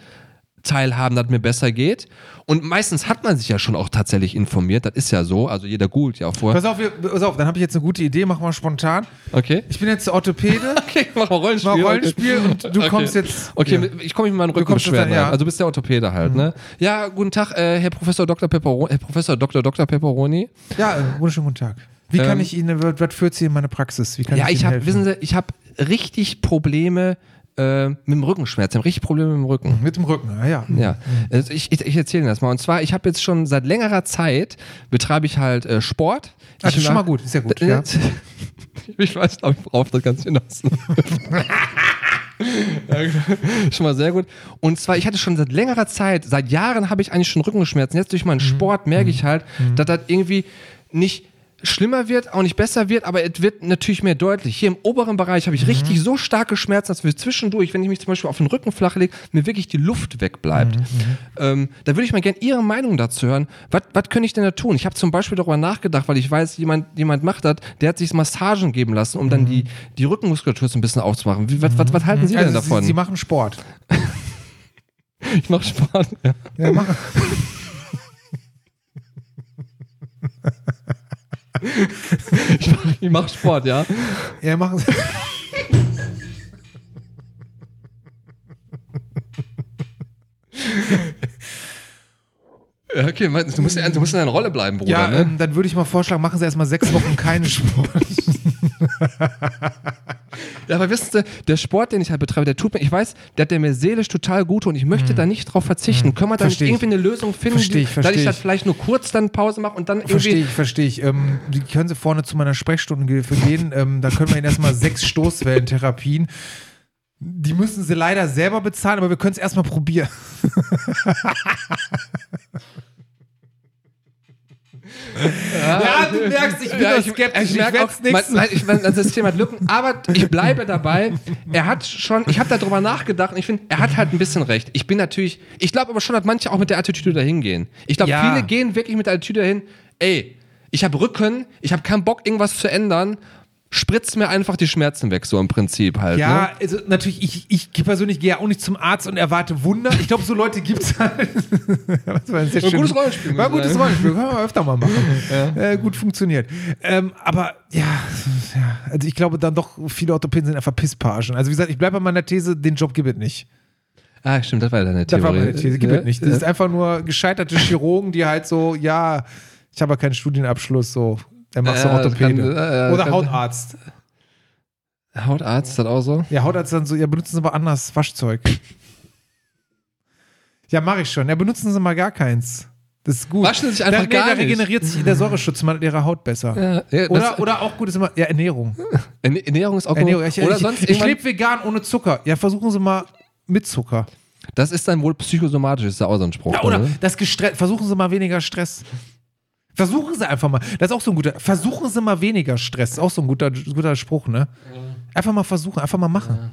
teilhaben, dass mir besser geht. Und meistens hat man sich ja schon auch tatsächlich informiert. Das ist ja so. Also jeder googelt ja auch vorher. Pass auf, wir- pass auf, dann habe ich jetzt eine gute Idee, mach mal spontan. Okay. Ich bin jetzt Orthopäde, Okay, mach mal Rollenspiel. mach Rollenspiel und du Okay. kommst jetzt. Okay, Ja. ich komme mit meinen kommst Rückenbeschwerden. dann, ja. Also du bist der Orthopäde halt, ne? Ja, guten Tag, äh, Herr Professor Dr. Pepperoni, Herr Professor Dr. Dr. Pepperoni. Ja, äh, wunderschönen guten Tag. Wie kann Ähm, ich Ihnen, was, führt Sie in meine Praxis? Wie kann Ja, ich, ich habe, wissen Sie, ich habe richtig Probleme äh, mit dem Rückenschmerz. Ich habe richtig Probleme mit dem Rücken. Mit dem Rücken, ah, ja. Ja, also ich, ich, ich erzähle Ihnen das mal. Und zwar, ich habe jetzt schon seit längerer Zeit, betreibe ich halt äh, Sport. Ich ist schon mal gut, ist ja gut. Äh, Ja. Ich weiß, glaube ich, worauf das Ganze hinaus. ja, schon mal sehr gut. Und zwar, ich hatte schon seit längerer Zeit, seit Jahren habe ich eigentlich schon Rückenschmerzen. Jetzt durch meinen Mhm. Sport merke ich halt, dass das irgendwie nicht schlimmer wird, auch nicht besser wird, aber es wird natürlich mehr deutlich. Hier im oberen Bereich habe ich richtig so starke Schmerzen, dass wir zwischendurch, wenn ich mich zum Beispiel auf den Rücken flach lege, mir wirklich die Luft wegbleibt. Ähm, da würde ich mal gerne Ihre Meinung dazu hören. Was könnte ich denn da tun? Ich habe zum Beispiel darüber nachgedacht, weil ich weiß, jemand, jemand macht das, der hat sich Massagen geben lassen, um dann die, die Rückenmuskulatur so ein bisschen aufzumachen. Wie, was, was, was halten Sie also denn davon? Sie, Sie machen Sport. ich mache Sport. Ja. Ja, mach. Ich mache mach Sport, ja. Ja, machen Sie. Okay, du musst, du musst in deiner Rolle bleiben, Bruder. Ja, ne? ähm, dann würde ich mal vorschlagen, machen Sie erstmal sechs Wochen keinen Sport. Ja, aber wissen Sie, der Sport, den ich halt betreibe, der tut mir, ich weiß, der hat der mir seelisch total gut und ich möchte da nicht drauf verzichten. Können wir da nicht Versteh ich. irgendwie eine Lösung finden, Versteh ich, die, dass ich ich. vielleicht nur kurz dann Pause mache und dann Verstehe irgendwie. ich, verstehe ich. Ähm, die können Sie vorne zu meiner Sprechstunde für gehen. Ähm, da können wir Ihnen erstmal sechs Stoßwellentherapien. Die müssen Sie leider selber bezahlen, aber wir können es erstmal probieren. Ja, du merkst, ich bin Ja, ich, skeptisch. ich merke auch, mein, nix. mein, ich, mein, das System hat Lücken, aber ich bleibe dabei. Er hat schon, ich habe darüber nachgedacht und ich finde, er hat halt ein bisschen recht. Ich bin natürlich, ich glaube aber schon, dass manche auch mit der Attitüde dahin gehen. Ich glaube, Ja. viele gehen wirklich mit der Attitüde dahin, ey, ich habe Rücken, ich habe keinen Bock, irgendwas zu ändern. Spritzt mir einfach die Schmerzen weg, so im Prinzip halt. Ja, Ne? also natürlich, ich, ich persönlich gehe ja auch nicht zum Arzt und erwarte Wunder. Ich glaube, so Leute gibt es halt. das war ein sehr Ein schön- gutes Rollenspiel, War ein gutes. Rollenspiel, können wir öfter mal machen. Äh, gut funktioniert. Ähm, aber ja, ja, also ich glaube dann doch, viele Orthopäden sind einfach Pisspagen. Also wie gesagt, ich bleibe bei meiner These, den Job gibt es nicht. Ah, stimmt, das war deine Das Theorie. war meine These, gibt Ja, es nicht. Das ist einfach nur gescheiterte Chirurgen, die halt so, ja, ich habe ja keinen Studienabschluss, so. Dann machst du das Orthopäde. kann- äh, Oder kann- Hautarzt. Hautarzt, ist das auch so? Ja, Hautarzt dann so, ja, benutzen Sie mal anders Waschzeug. Ja, mache ich schon. Ja, benutzen Sie mal gar keins. Das ist gut. Waschen Sie sich einfach da, gar da nicht. regeneriert sich der Säureschutz mal ihrer Haut besser. Ja, ja, Oder, oder auch gut ist immer, ja, Ernährung. Ernährung ist auch Ernährung. gut. Ich, Oder ich, sonst ich lebe vegan ohne Zucker. Ja, versuchen Sie mal mit Zucker. Das ist dann wohl psychosomatisch, ist ja auch so ein Spruch. Ja, oder ne? das Gestre versuchen Sie mal weniger Stress. Versuchen Sie einfach mal. Das ist auch so ein guter. Versuchen Sie mal weniger Stress. Ist auch so ein guter, guter Spruch, ne? Einfach mal versuchen, einfach mal machen.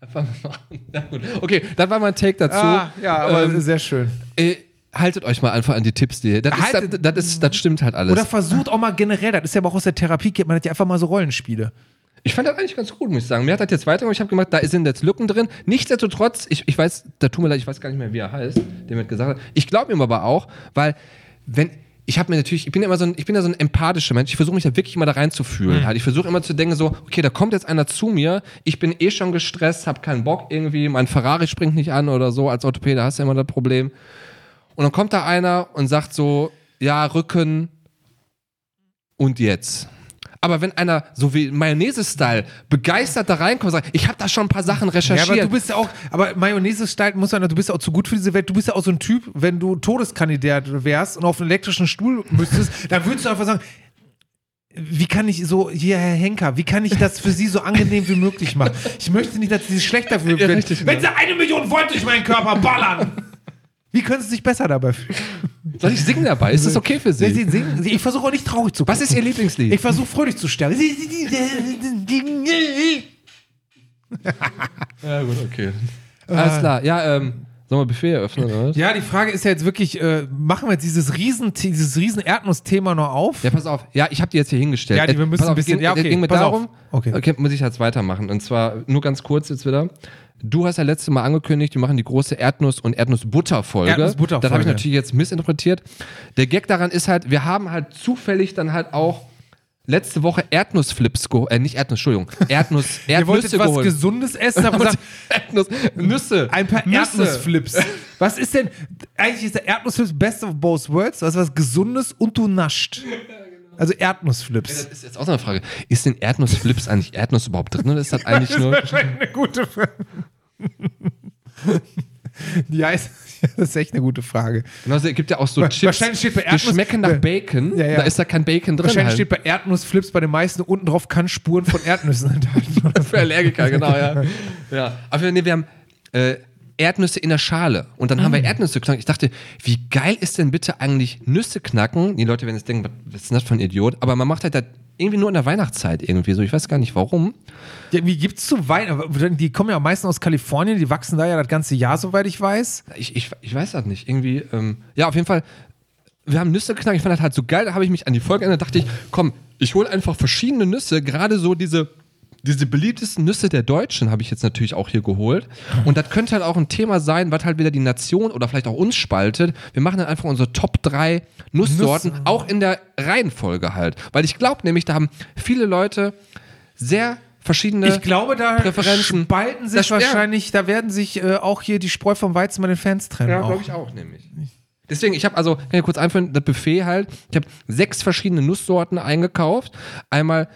Einfach mal machen. Ja, gut. Okay, das war mein Take dazu. Ah, ja, aber Ähm, sehr schön. äh, haltet euch mal einfach an die Tipps, die. Das, ist, Haltet- das, das, ist, das stimmt halt alles. Oder versucht auch mal generell, das ist ja aber auch aus der Therapie, kennt man hat ja einfach mal so Rollenspiele. Ich fand das eigentlich ganz gut, muss ich sagen. Mir hat das jetzt weitergemacht. Ich habe gemacht, da sind jetzt Lücken drin. Nichtsdestotrotz, ich, ich weiß, da tut mir leid, ich weiß gar nicht mehr, wie er heißt, der mir das gesagt hat. Ich glaube ihm aber auch, weil, wenn. Ich habe mir natürlich, ich bin ja immer so ein, ich bin ja so ein empathischer Mensch. Ich versuche mich da wirklich immer da reinzufühlen. Halt. Ich versuche immer zu denken, so, okay, da kommt jetzt einer zu mir, ich bin eh schon gestresst, habe keinen Bock irgendwie, mein Ferrari springt nicht an oder so. Als Orthopäde hast du ja immer das Problem. Und dann kommt da einer und sagt so, ja, Rücken und jetzt. Aber wenn einer, so wie Mayonnaise-Style, begeistert da reinkommt und sagt, ich habe da schon ein paar Sachen Ja, recherchiert. aber du bist ja auch, aber Mayonnaise-Style muss man, du bist ja auch zu gut für diese Welt. Du bist ja auch so ein Typ, wenn du Todeskandidat wärst und auf einen elektrischen Stuhl müsstest, dann würdest du einfach sagen, wie kann ich so, hier, Herr Henker, wie kann ich das für Sie so angenehm wie möglich machen? Ich möchte nicht, dass Sie sich schlechter fühlen. Ja, wenn, ja. Sie eine Million Volt durch meinen Körper ballern. Wie können Sie sich besser dabei fühlen? Soll ich singen dabei? Ist das okay für Sie, Sie? Sie singen, ich versuche auch nicht traurig zu Was ist Ihr Lieblingslied? Ich versuche fröhlich zu sterben. ja, gut, okay. Alles klar. Ja, ähm, sollen wir Buffet eröffnen, oder? Ja, die Frage ist ja jetzt wirklich, äh, machen wir jetzt dieses riesen, dieses riesen Erdnussthema noch auf? Ja, pass auf. Ja, ich habe die jetzt hier hingestellt. Ja, die- wir Äh, müssen pass auf, ein bisschen- ging- ja, okay, ging mir pass auf. darum. Okay. okay, muss ich jetzt weitermachen. Und zwar nur ganz kurz jetzt wieder. Du hast ja letztes Mal angekündigt, wir machen die große Erdnuss- und Erdnussbutter-Folge. Erdnuss-Butter-Folge. Das habe ich natürlich jetzt missinterpretiert. Der Gag daran ist halt, wir haben halt zufällig dann halt auch letzte Woche Erdnussflips geholt. Äh, nicht Erdnuss, Entschuldigung. Erdnuss, Ihr Erdnüsse jetzt was geholt. Gesundes essen, aber sagt, Erdnuss, Nüsse. ein paar Nüsse. Erdnussflips. Was ist denn, eigentlich ist der Erdnussflips best of both worlds, was was Gesundes und du nascht. Also Erdnussflips. Das ist jetzt auch so eine Frage. Ist denn Erdnussflips eigentlich Erdnuss überhaupt drin oder ist das eigentlich Das ist nur. wahrscheinlich eine gute Frage. Die heißt, das ist echt eine gute Frage. Genau, es gibt ja auch so Chips, wahrscheinlich steht bei die Erdnuss- schmecken nach Ja. Bacon. Ja, ja. Da ist da kein Bacon drin. Wahrscheinlich halt. steht bei Erdnussflips bei den meisten unten drauf kann Spuren von Erdnüssen enthalten. Für Allergiker, genau, ja. ja. Aber nee, wir haben äh, Erdnüsse in der Schale. Und dann haben wir Erdnüsse knacken. Ich dachte, wie geil ist denn bitte eigentlich Nüsse knacken? Die Leute werden jetzt denken, was ist denn das für ein Idiot? Aber man macht halt das irgendwie nur in der Weihnachtszeit irgendwie so. Ich weiß gar nicht warum. Ja, wie gibt's zu Weihnachten? Die kommen ja am meisten aus Kalifornien, die wachsen da ja das ganze Jahr, soweit ich weiß. Ich, ich, ich weiß das nicht. Irgendwie, ähm, ja, auf jeden Fall. Wir haben Nüsse geknackt. Ich fand das halt so geil. Da habe ich mich an die Folge erinnert. dachte ich, komm, ich hole einfach verschiedene Nüsse. Gerade so diese, diese beliebtesten Nüsse der Deutschen habe ich jetzt natürlich auch hier geholt. Und das könnte halt auch ein Thema sein, was halt wieder die Nation oder vielleicht auch uns spaltet. Wir machen dann einfach unsere Top 3 Nusssorten, Nüsse. auch in der Reihenfolge halt. Weil ich glaube nämlich, da haben viele Leute sehr verschiedene Ich glaube, da Präferenzen. spalten sich Das- ja. wahrscheinlich, da werden sich äh, auch hier die Spreu vom Weizen bei den Fans trennen. Ja, glaube ich auch nämlich. Deswegen, ich habe also, kann ich kurz einführen, das Buffet halt, ich habe sechs verschiedene Nusssorten eingekauft. Einmal,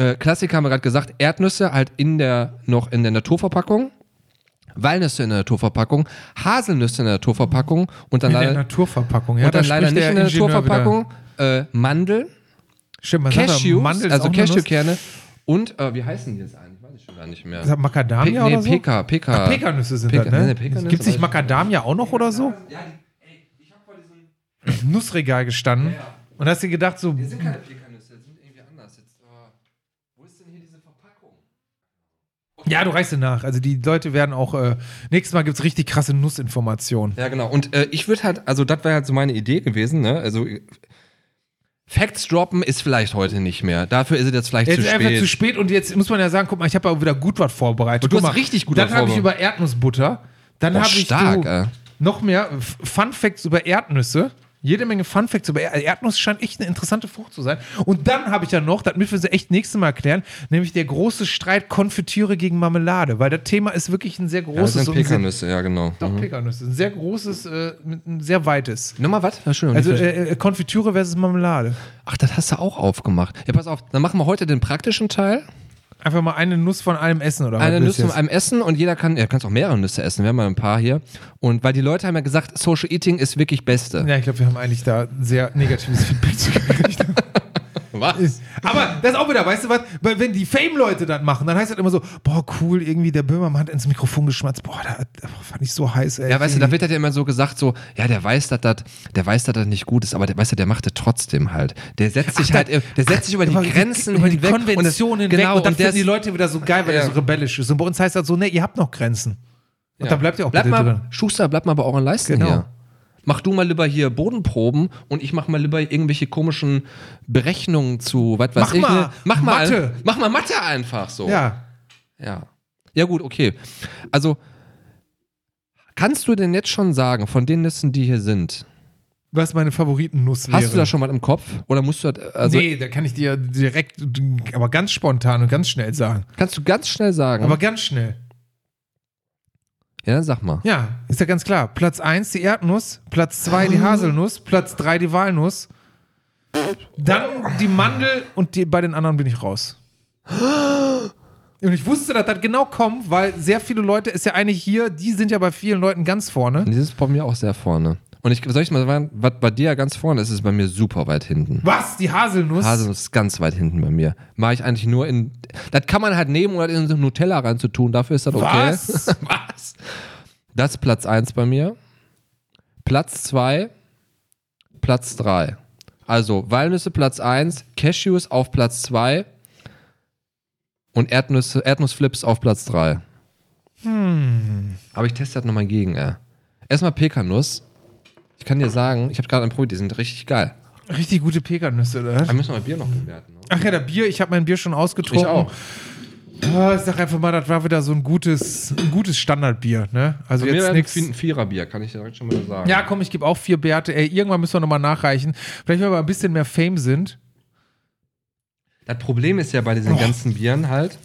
äh, Klassiker haben wir gerade gesagt, Erdnüsse halt in der, noch in der Naturverpackung. Walnüsse in der Naturverpackung, Haselnüsse in der Naturverpackung und dann in der leider, Naturverpackung. Ja, und dann da leider nicht in der Ingenieur Naturverpackung, äh, Mandeln. Stimmt, ja, Cashews, Mandel also. Cashewkerne und, äh, wie heißen die jetzt eigentlich? Weiß ich schon gar nicht mehr. Ist das Macadamia Pe- nee, oder so? PK, PK. Ach, Pekannüsse sind Peka- das, ne? Pekannüsse Gibt es nicht Macadamia auch noch oder so? Ja, ey, ich habe vor diesem Nussregal gestanden und hast dir gedacht so, Die sind keine Pekannüsse, die sind irgendwie anders. Jetzt, äh, wo ist denn hier diese Verpackung? Ja, du reichst nach. Also die Leute werden auch, äh, nächstes Mal gibt es richtig krasse Nussinformationen. Ja, genau. Und äh, ich würde halt, also das wäre halt so meine Idee gewesen, ne? Also äh, Facts droppen ist vielleicht heute nicht mehr. Dafür ist es jetzt vielleicht Jetzt zu ist spät. einfach zu spät und jetzt muss man ja sagen, guck mal, ich habe ja wieder gut was vorbereitet. Und du Guck hast mal, richtig gut Dann was habe ich vorbereitet. über Erdnussbutter, dann Boah, habe ich stark, noch mehr Fun Facts über Erdnüsse. Jede Menge Fun Facts über er Erdnuss scheint echt eine interessante Frucht zu sein. Und dann habe ich ja noch, das müssen wir sie echt nächstes Mal erklären, nämlich der große Streit Konfitüre gegen Marmelade, weil das Thema ist wirklich ein sehr Ja, das großes sind Pekannüsse, ja, genau. doch, Mhm. Pekannüsse, ein sehr großes, äh, ein sehr weites. Nochmal was? Entschuldigung. Also äh, äh, Konfitüre versus Marmelade. Ach, das hast du auch aufgemacht. Ja, pass auf, dann machen wir heute den praktischen Teil. Einfach mal eine Nuss von einem essen oder Eine Nuss von einem Essen und jeder kann, ja, kannst auch mehrere Nüsse essen. Wir haben mal ein paar hier. Und weil die Leute haben ja gesagt, Social Eating ist wirklich Beste. Ja, ich glaube, wir haben eigentlich da sehr negatives Feedback zu gekriegt. Was? Aber das ist auch wieder, weißt du was, weil wenn die Fame-Leute das machen, dann heißt das immer so, boah, cool, irgendwie der Böhmermann hat ins Mikrofon geschmatzt, boah, da, da fand ich so heiß, ey. Ja, weißt du, da wird halt ja immer so gesagt, so, ja, der weiß, dass das, der weiß, dass das nicht gut ist, aber der, weißt du, der macht das trotzdem halt. Der setzt sich Ach, halt, der setzt sich über die Grenzen über die hinweg. Konventionen hinweg genau, und dann finden die Leute wieder so geil, weil Ja. der so rebellisch ist. Und bei uns heißt das so, ne, ihr habt noch Grenzen. Und ja. dann bleibt ihr auch bleib mal, drin. Schuster, bleib mal bei euren Leisten Genau. hier. Mach du mal lieber hier Bodenproben und ich mach mal lieber irgendwelche komischen Berechnungen zu, was weiß Mach ich. mal ne? Mach mal Mathe. Mach mal Mathe einfach so. Ja. Ja. Ja, gut, okay. Also, kannst du denn jetzt schon sagen, von den Nüssen, die hier sind, Was meine Favoritennuss wäre. hast du das schon mal im Kopf? Oder musst du das, also, nee, da kann ich dir direkt, aber ganz spontan und ganz schnell sagen. kannst du ganz schnell sagen? Aber ganz schnell. Ja, dann sag mal. Ja, ist ja ganz klar. Platz 1 die Erdnuss, Platz 2 die Haselnuss, Platz 3 die Walnuss, dann die Mandel und die, bei den anderen bin ich raus. Und ich wusste, dass das genau kommt, weil sehr viele Leute ist ja eigentlich hier, die sind ja bei vielen Leuten ganz vorne. Und die ist bei mir auch sehr vorne. Und ich soll ich mal sagen, was bei dir ja ganz vorne ist, ist bei mir super weit hinten. Was? Die Haselnuss? Haselnuss ist ganz weit hinten bei mir. Mache ich eigentlich nur in. Das kann man halt nehmen, um das in so Nutella reinzutun. Dafür ist das okay. Was? Was? Das ist Platz 1 bei mir. Platz 2, Platz 3. Also Walnüsse Platz 1, Cashews auf Platz 2 und Erdnüsse, Erdnussflips auf Platz 3. Hm. Aber ich teste das nochmal gegen, ey. Erstmal Pekanuss. Ich kann dir sagen, ich habe gerade einen probiert, die sind richtig geil. Richtig gute Pekannüsse, oder? Aber müssen wir mal Bier noch bewerten. Ne? Ach ja, der Bier, ich habe mein Bier schon ausgetrunken. Ich auch. Ah, ich sag einfach mal, das war wieder so ein gutes, ein gutes Standardbier, ne? Also Bei jetzt nichts. ein Viererbier, kann ich direkt schon mal sagen. Ja, komm, ich gebe auch vier Bärte. Ey, irgendwann müssen wir nochmal nachreichen. Vielleicht, wenn wir ein bisschen mehr Fame sind. Das Problem ist ja bei diesen Oh. ganzen Bieren halt.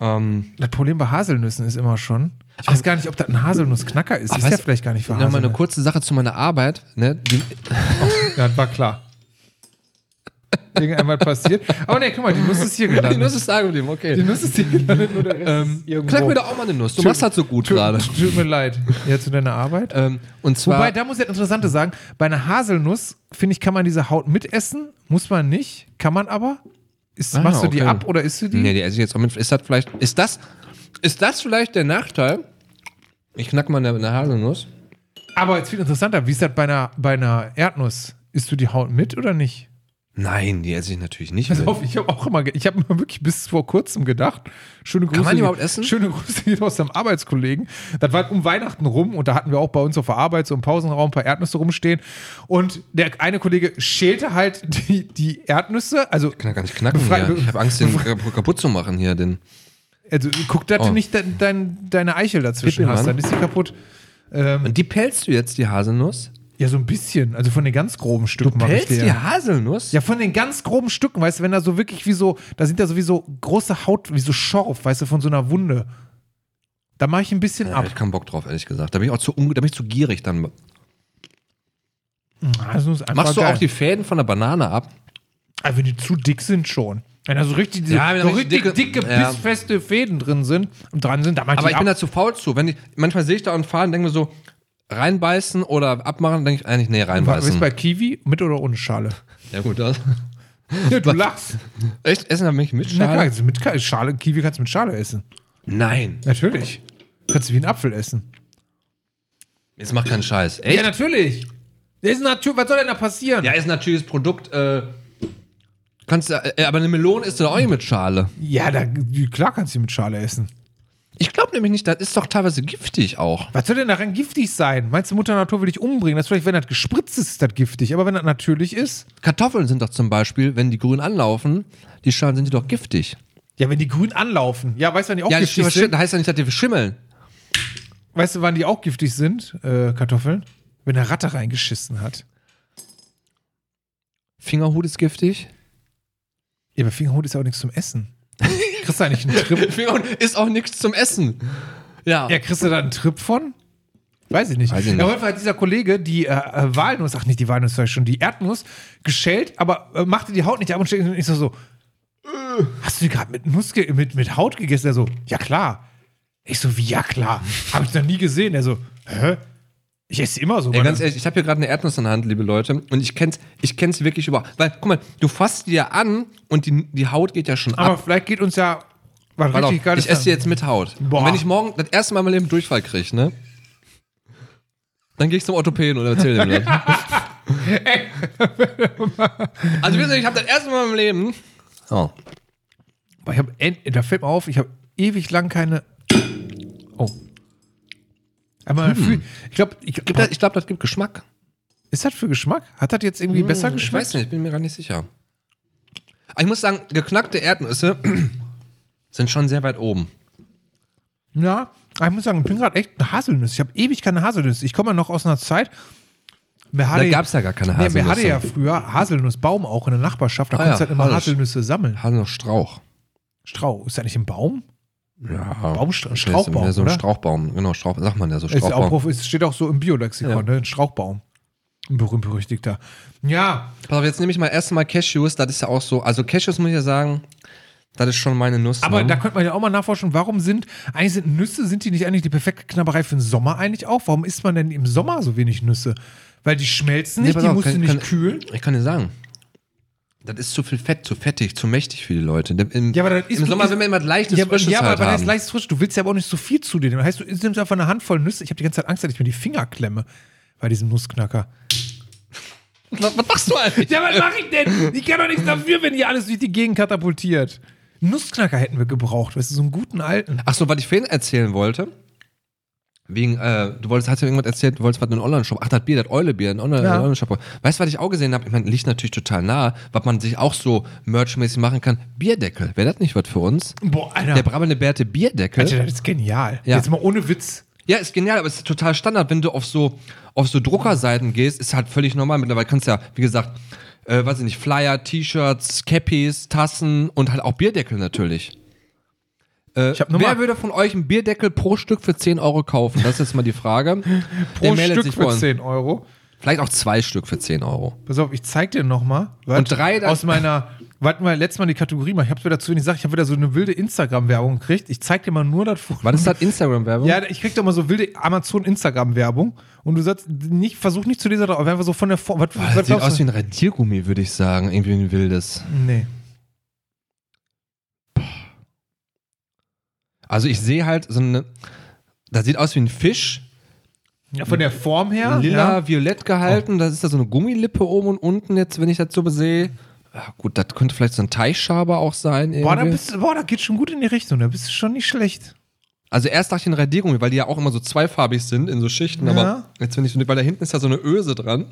Ähm, Das Problem bei Haselnüssen ist immer schon. Ich weiß gar nicht, ob das ein Haselnussknacker ist. Ach, ist ja vielleicht gar nicht für Nochmal eine Haselnüsse. kurze Sache zu meiner Arbeit. Ne? Die, Ja, das war klar. Irgendwann passiert. Aber ne, guck mal, die Nuss ist hier die gelandet. Nuss ist da geblieben, okay. Die Nuss ist hier gelandet, nur der Rest ähm, irgendwo. knack mir doch auch mal eine Nuss. Du Tut- machst das so gut gerade. Tut mir leid. Ja, zu deiner Arbeit. Ähm, und zwar. Wobei, da muss ich das Interessante sagen, bei einer Haselnuss, finde ich, kann man diese Haut mitessen. Muss man nicht. Kann man aber. Ist, Ah, machst du die ab oder isst du die? nee, die esse ich jetzt auch mit. Ist das vielleicht. Ist das, ist das vielleicht der Nachteil? Ich knack mal eine, eine Haselnuss. Aber jetzt viel interessanter, wie ist das bei einer, bei einer Erdnuss? Isst du die Haut mit oder nicht? Nein, die esse ich natürlich nicht. Pass auf, ich habe auch immer, ich habe mir wirklich bis vor kurzem gedacht, schöne Grüße. man die überhaupt essen? Schöne Grüße geht aus deinem Arbeitskollegen. Das war um Weihnachten rum und da hatten wir auch bei uns auf der Arbeit so im Pausenraum ein paar Erdnüsse rumstehen. Und der eine Kollege schälte halt die, die Erdnüsse, also, Ich kann gar nicht knacken hier. Ich habe Angst, den kap- kaputt zu machen hier. Den. also guck, dass Oh. du nicht dein, dein, deine Eichel dazwischen mir hast, dann ist die kaputt. Ähm, Und die pelzt du jetzt, die Haselnuss? Ja, so ein bisschen, also von den ganz groben Stücken mache ich dir. die Haselnuss? Ja, von den ganz groben Stücken, weißt du, wenn da so wirklich wie so, da sind ja sowieso große Haut, wie so Schorf, weißt du, von so einer Wunde. Da mache ich ein bisschen Ja, hab ab. ich keinen Bock drauf, ehrlich gesagt. Da bin ich auch zu, da bin ich zu gierig dann. Also ist einfach Machst du geil. auch die Fäden von der Banane ab? Also wenn die zu dick sind schon. Wenn da so richtig, diese, Ja, wenn da so richtig dicke, dicke- ja. bissfeste Fäden drin sind und dran sind, da mach ich Aber ich bin ab. da zu faul zu. Wenn ich, manchmal sehe ich da einen Faden, denke mir so, reinbeißen oder abmachen, denke ich eigentlich, nee, Was ist reinbeißen. bei Kiwi? Mit oder ohne Schale? Ja, gut, das. Ja, du lachst. Echt? Essen wir mich mit Na klar, Schale? mit Schale, Kiwi kannst du mit Schale essen. Nein. Natürlich. Kannst du wie einen Apfel essen. Jetzt mach keinen Scheiß. Ja, Echt? natürlich. Das ist natürlich, was soll denn da passieren? Ja, ist ein natürliches Produkt. Äh, kannst, du- äh, aber eine Melone isst du doch auch nicht mit Schale. Ja, da, klar kannst du die mit Schale essen. Ich glaube nämlich nicht, das ist doch teilweise giftig auch. Was soll denn daran giftig sein? Meinst du, Mutter Natur will dich umbringen? Das ist vielleicht, wenn das gespritzt ist, ist das giftig. Aber wenn das natürlich ist, Kartoffeln sind doch zum Beispiel, wenn die grün anlaufen, die Schalen sind die doch giftig. ja, wenn die grün anlaufen. Ja, weißt du, wann die auch Ja, giftig das sind? heißt ja nicht, dass die schimmeln. Weißt du, wann die auch giftig sind, äh, Kartoffeln? Wenn eine Ratte reingeschissen hat. Fingerhut ist giftig. Ja, aber Fingerhut ist ja auch nichts zum Essen. Kriegst du eigentlich einen Trip? Ist auch nichts zum Essen. Ja. Ja, kriegst du da einen Trip von? Weiß ich nicht. Weiß ich nicht. Ja, auf jeden Fall hat dieser Kollege die äh, äh, Walnuss, ach nicht die Walnuss, ich schon, die Erdnuss geschält, aber äh, machte die Haut nicht ab und steckte nicht so so. äh, Hast du die gerade mit ge- mit, mit Haut gegessen? Er so, ja klar. Ich so, wie ja klar. Habe ich noch nie gesehen. Er so, hä? Ich esse immer so. Meine- ganz ehrlich, ich habe hier gerade eine Erdnuss in der Hand, liebe Leute, und ich kenn's, ich kenn's wirklich über. Weil, guck mal, du fasst die ja an und die, die Haut geht ja schon aber ab. vielleicht geht uns ja was Warte richtig auf, ich esse die jetzt mit Haut. Boah. Und wenn ich morgen das erste Mal in meinem Leben Durchfall kriege, ne? Dann gehe ich zum Orthopäden und erzähl dem das. also, wie gesagt, ich habe das erste Mal in meinem Leben. Oh. Boah, ich hab, da fällt mir auf, ich habe ewig lang keine. Oh. Aber man fühlt, ich glaube, ich, das- Ich glaube, das gibt Geschmack. ist das für Geschmack? Hat das jetzt irgendwie besser Hm, Ich geschmeckt? weiß nicht, ich bin mir gar nicht sicher. Aber ich muss sagen, geknackte Erdnüsse sind schon sehr weit oben. Ja, ich muss sagen, ich bin gerade echt eine Haselnuss. Ich habe ewig keine Haselnüsse. Ich komme ja noch aus einer Zeit. Hatte, Da gab es ja gar keine nee, mir hatte Haselnüsse. ja früher Haselnussbaum auch in der Nachbarschaft. Da Ah konntest du ja, halt immer. Haselnüsse sammeln. Haselnuss-Strauch. Strauch. Ist das nicht ein Baum? Ja. Baumstra- ist Strauchbaum, mehr so ein? Strauchbaum. Genau, Strauch, sagt man ja so, Ist ja Strauchbaum. auch, es steht auch so im Biolexikon, Ja. ne? Ein Strauchbaum. Ein berühmt-berüchtigter. Ja, Pass auf, jetzt nehme ich mal erstmal Cashews. Das ist ja auch so. Also, Cashews muss ich ja sagen, das ist schon meine Nuss. aber ne? da könnte man ja auch mal nachforschen, warum sind, eigentlich sind Nüsse, sind die nicht eigentlich die perfekte Knabberei für den Sommer eigentlich auch? Warum isst man denn im Sommer so wenig Nüsse? Weil die schmelzen Nee, nicht, pass die auf, musst du nicht kann- kühlen. Ich kann dir sagen. Das ist zu viel Fett, zu fettig, zu mächtig für die Leute. Im, Ja, aber dann isst Im Sommer isst- will man immer Leichtes, Ja, Frisches ja, aber halt aber das haben. leicht frisch. Du willst ja aber auch nicht so viel zu dir nehmen. Heißt, du nimmst einfach eine Handvoll Nüsse. Ich habe die ganze Zeit Angst, dass ich mir die Finger klemme bei diesem Nussknacker. was, was machst du eigentlich? Ja, was mache ich denn? Ich kann doch nichts dafür, wenn hier alles durch die Gegend katapultiert. Nussknacker hätten wir gebraucht, weißt du, so einen guten alten. Ach so, was ich vorhin erzählen wollte. Wegen, äh, du wolltest, hast ja irgendwas erzählt, du wolltest was in einen Online-Shop. Ach, das Bier, das Eulebier, ein Online- Ja. Online-Shop. Weißt du, was ich auch gesehen habe? Ich meine, liegt natürlich total nah, was man sich auch so merchmäßig machen kann. Bierdeckel. Wäre das nicht was für uns? Boah, Alter. Der brabbelnde Bärte Bierdeckel. Alter, das ist genial. Ja. Jetzt mal ohne Witz. Ja, ist genial, aber es ist total Standard. Wenn du auf so, auf so Druckerseiten gehst, ist halt völlig normal. Mittlerweile kannst du ja, wie gesagt, äh, weiß ich nicht, Flyer, T-Shirts, Cappies, Tassen und halt auch Bierdeckel natürlich. Äh, wer mal- würde von euch einen Bierdeckel pro Stück für 10 Euro kaufen? Das ist jetzt mal die Frage. Pro Stück für vor uns. 10 Euro. Vielleicht auch zwei Stück für 10 Euro. Pass auf, ich zeig dir nochmal. Und drei Aus meiner, warte mal, letztes Mal die Kategorie mal. Ich hab's wieder zu wenig gesagt, ich habe wieder so eine wilde Instagram-Werbung gekriegt. Ich zeig dir mal nur das Foto. Was ist das Instagram-Werbung? Ja, ich krieg doch mal so wilde Amazon-Instagram-Werbung. Und du sagst, nicht, versuch nicht zu dieser drauf, einfach so von der Form. Was, Boah, was das sieht aus wie ein Radiergummi, würde ich sagen. Irgendwie ein wildes. Nee. Also ich sehe halt so eine. Das sieht aus wie ein Fisch. Ja, von der Form her. lila, ja. violett gehalten. Das ist da so eine Gummilippe oben und unten jetzt, wenn ich das so sehe. Ja, gut, das könnte vielleicht so ein Teichschaber auch sein. Boah, da bist boah, da geht schon gut in die Richtung. Da bist du schon nicht schlecht. also erst dachte ich ein Radiergummi, weil die ja auch immer so zweifarbig sind in so Schichten. Ja. Aber jetzt wenn ich so, weil da hinten ist ja so eine Öse dran.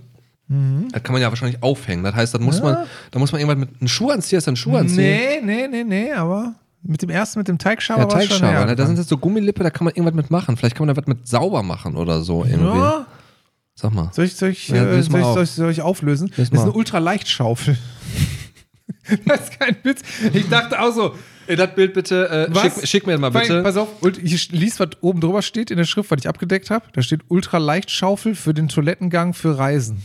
Das kann man ja wahrscheinlich aufhängen. Das heißt, dann muss Mhm. Ja. man, da muss man irgendwann mit einem Schuh anziehen, ist dann Schuh anziehen. Nee, nee, nee, nee, aber mit dem ersten, mit dem Teigschaber Ja, schon Teigschaber. näher Ne? Da sind jetzt so Gummilippe, da kann man irgendwas mit machen. Vielleicht kann man da was mit sauber machen oder so irgendwie. Ja. Sag mal. Soll ich, soll ich, Ja, äh, soll ich, soll ich, soll ich auflösen? Löse das ist mal eine auf. Ultraleihtschaufel. das ist kein Witz. Ich dachte auch so, das Bild bitte, äh, schick, schick mir mal bitte. Pass auf, und ich lies, was oben drüber steht in der Schrift, was ich abgedeckt habe. Da steht Ultraleihtschaufel für den Toilettengang für Reisen.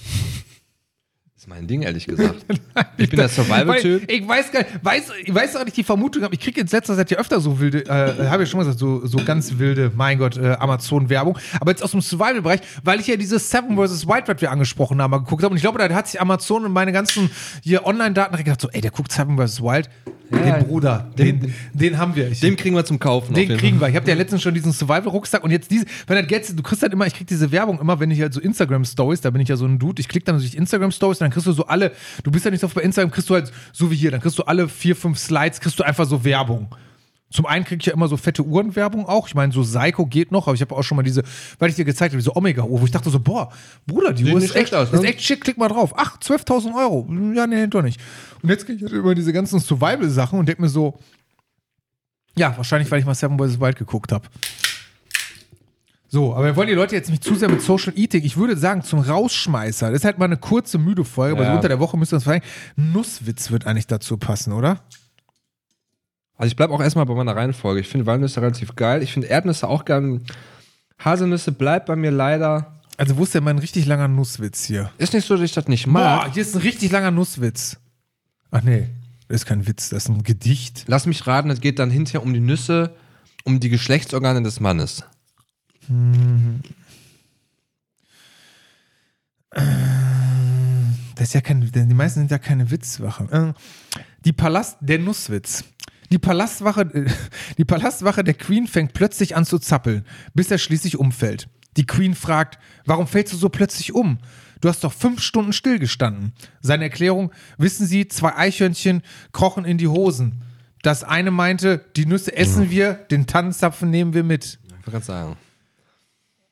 Das ist mein Ding, ehrlich gesagt. Ich bin der Survival-Typ. Ich weiß gar nicht, weiß, ich weiß auch nicht, die Vermutung habe, ich kriege jetzt letzter Zeit ja öfter so wilde, äh, habe ich schon mal gesagt, so, so ganz wilde, mein Gott, äh, Amazon-Werbung. Aber jetzt aus dem Survival-Bereich, weil ich ja dieses Seven vs. White, was wir angesprochen haben, mal geguckt habe. Und ich glaube, da hat sich Amazon und meine ganzen hier Online-Daten gedacht, so, ey, der guckt Seven vs. Wild. Ja, den Bruder, den, den, haben wir. Ich, Dem kriegen wir zum Kaufen. auf den kriegen wir. Ich habe ja letztens schon diesen Survival-Rucksack und jetzt diese, wenn das Geld, du kriegst halt immer, ich krieg diese Werbung immer, wenn ich halt so Instagram-Stories, da bin ich ja so ein Dude, ich klicke dann durch Instagram-Stories und dann kriegst du so alle, du bist ja nicht so oft bei Instagram, kriegst du halt so wie hier, dann kriegst du alle vier, fünf Slides, kriegst du einfach so Werbung. Zum einen kriege ich ja immer so fette Uhrenwerbung auch. Ich meine, so Psycho geht noch, aber ich habe auch schon mal diese, weil ich dir gezeigt habe, diese Omega-Uhr, wo ich dachte so, boah, Bruder, die Sieht Uhr ist echt, aus, ne? ist echt schick, klick mal drauf. Ach, 12.000 Euro. Ja, nee, doch nicht. Und jetzt kriege ich halt immer diese ganzen Survival-Sachen und denke mir so, ja, wahrscheinlich, weil ich mal Seven vs. Wild geguckt habe. So, aber wir wollen die Leute jetzt nicht zu sehr mit Social Eating. Ich würde sagen, zum Rausschmeißer, das ist halt mal eine kurze, müde Folge, aber Ja. so unter der Woche müssen wir uns fragen. Nusswitz wird eigentlich dazu passen, oder? Also ich bleibe auch erstmal bei meiner Reihenfolge. Ich finde Walnüsse relativ geil. Ich finde Erdnüsse auch geil. Haselnüsse bleibt bei mir leider. Also, wo ist denn mein richtig langer Nusswitz hier? Ist nicht so, dass ich das nicht Boah, mag. hier ist ein richtig langer Nusswitz. Ach nee, das ist kein Witz, das ist ein Gedicht. Lass mich raten, es geht dann hinterher um die Nüsse, um die Geschlechtsorgane des Mannes. Das ist ja kein, denn die meisten sind ja keine Witzwache. Äh, Die Palast, der Nusswitz. Die Palastwache, die Palastwache der Queen fängt plötzlich an zu zappeln, bis er schließlich umfällt. Die Queen fragt, warum fällst du so plötzlich um? Du hast doch fünf Stunden stillgestanden. Seine Erklärung, wissen Sie, zwei Eichhörnchen krochen in die Hosen. Das eine meinte, die Nüsse essen wir, den Tannenzapfen nehmen wir mit. Ich wollte gerade sagen.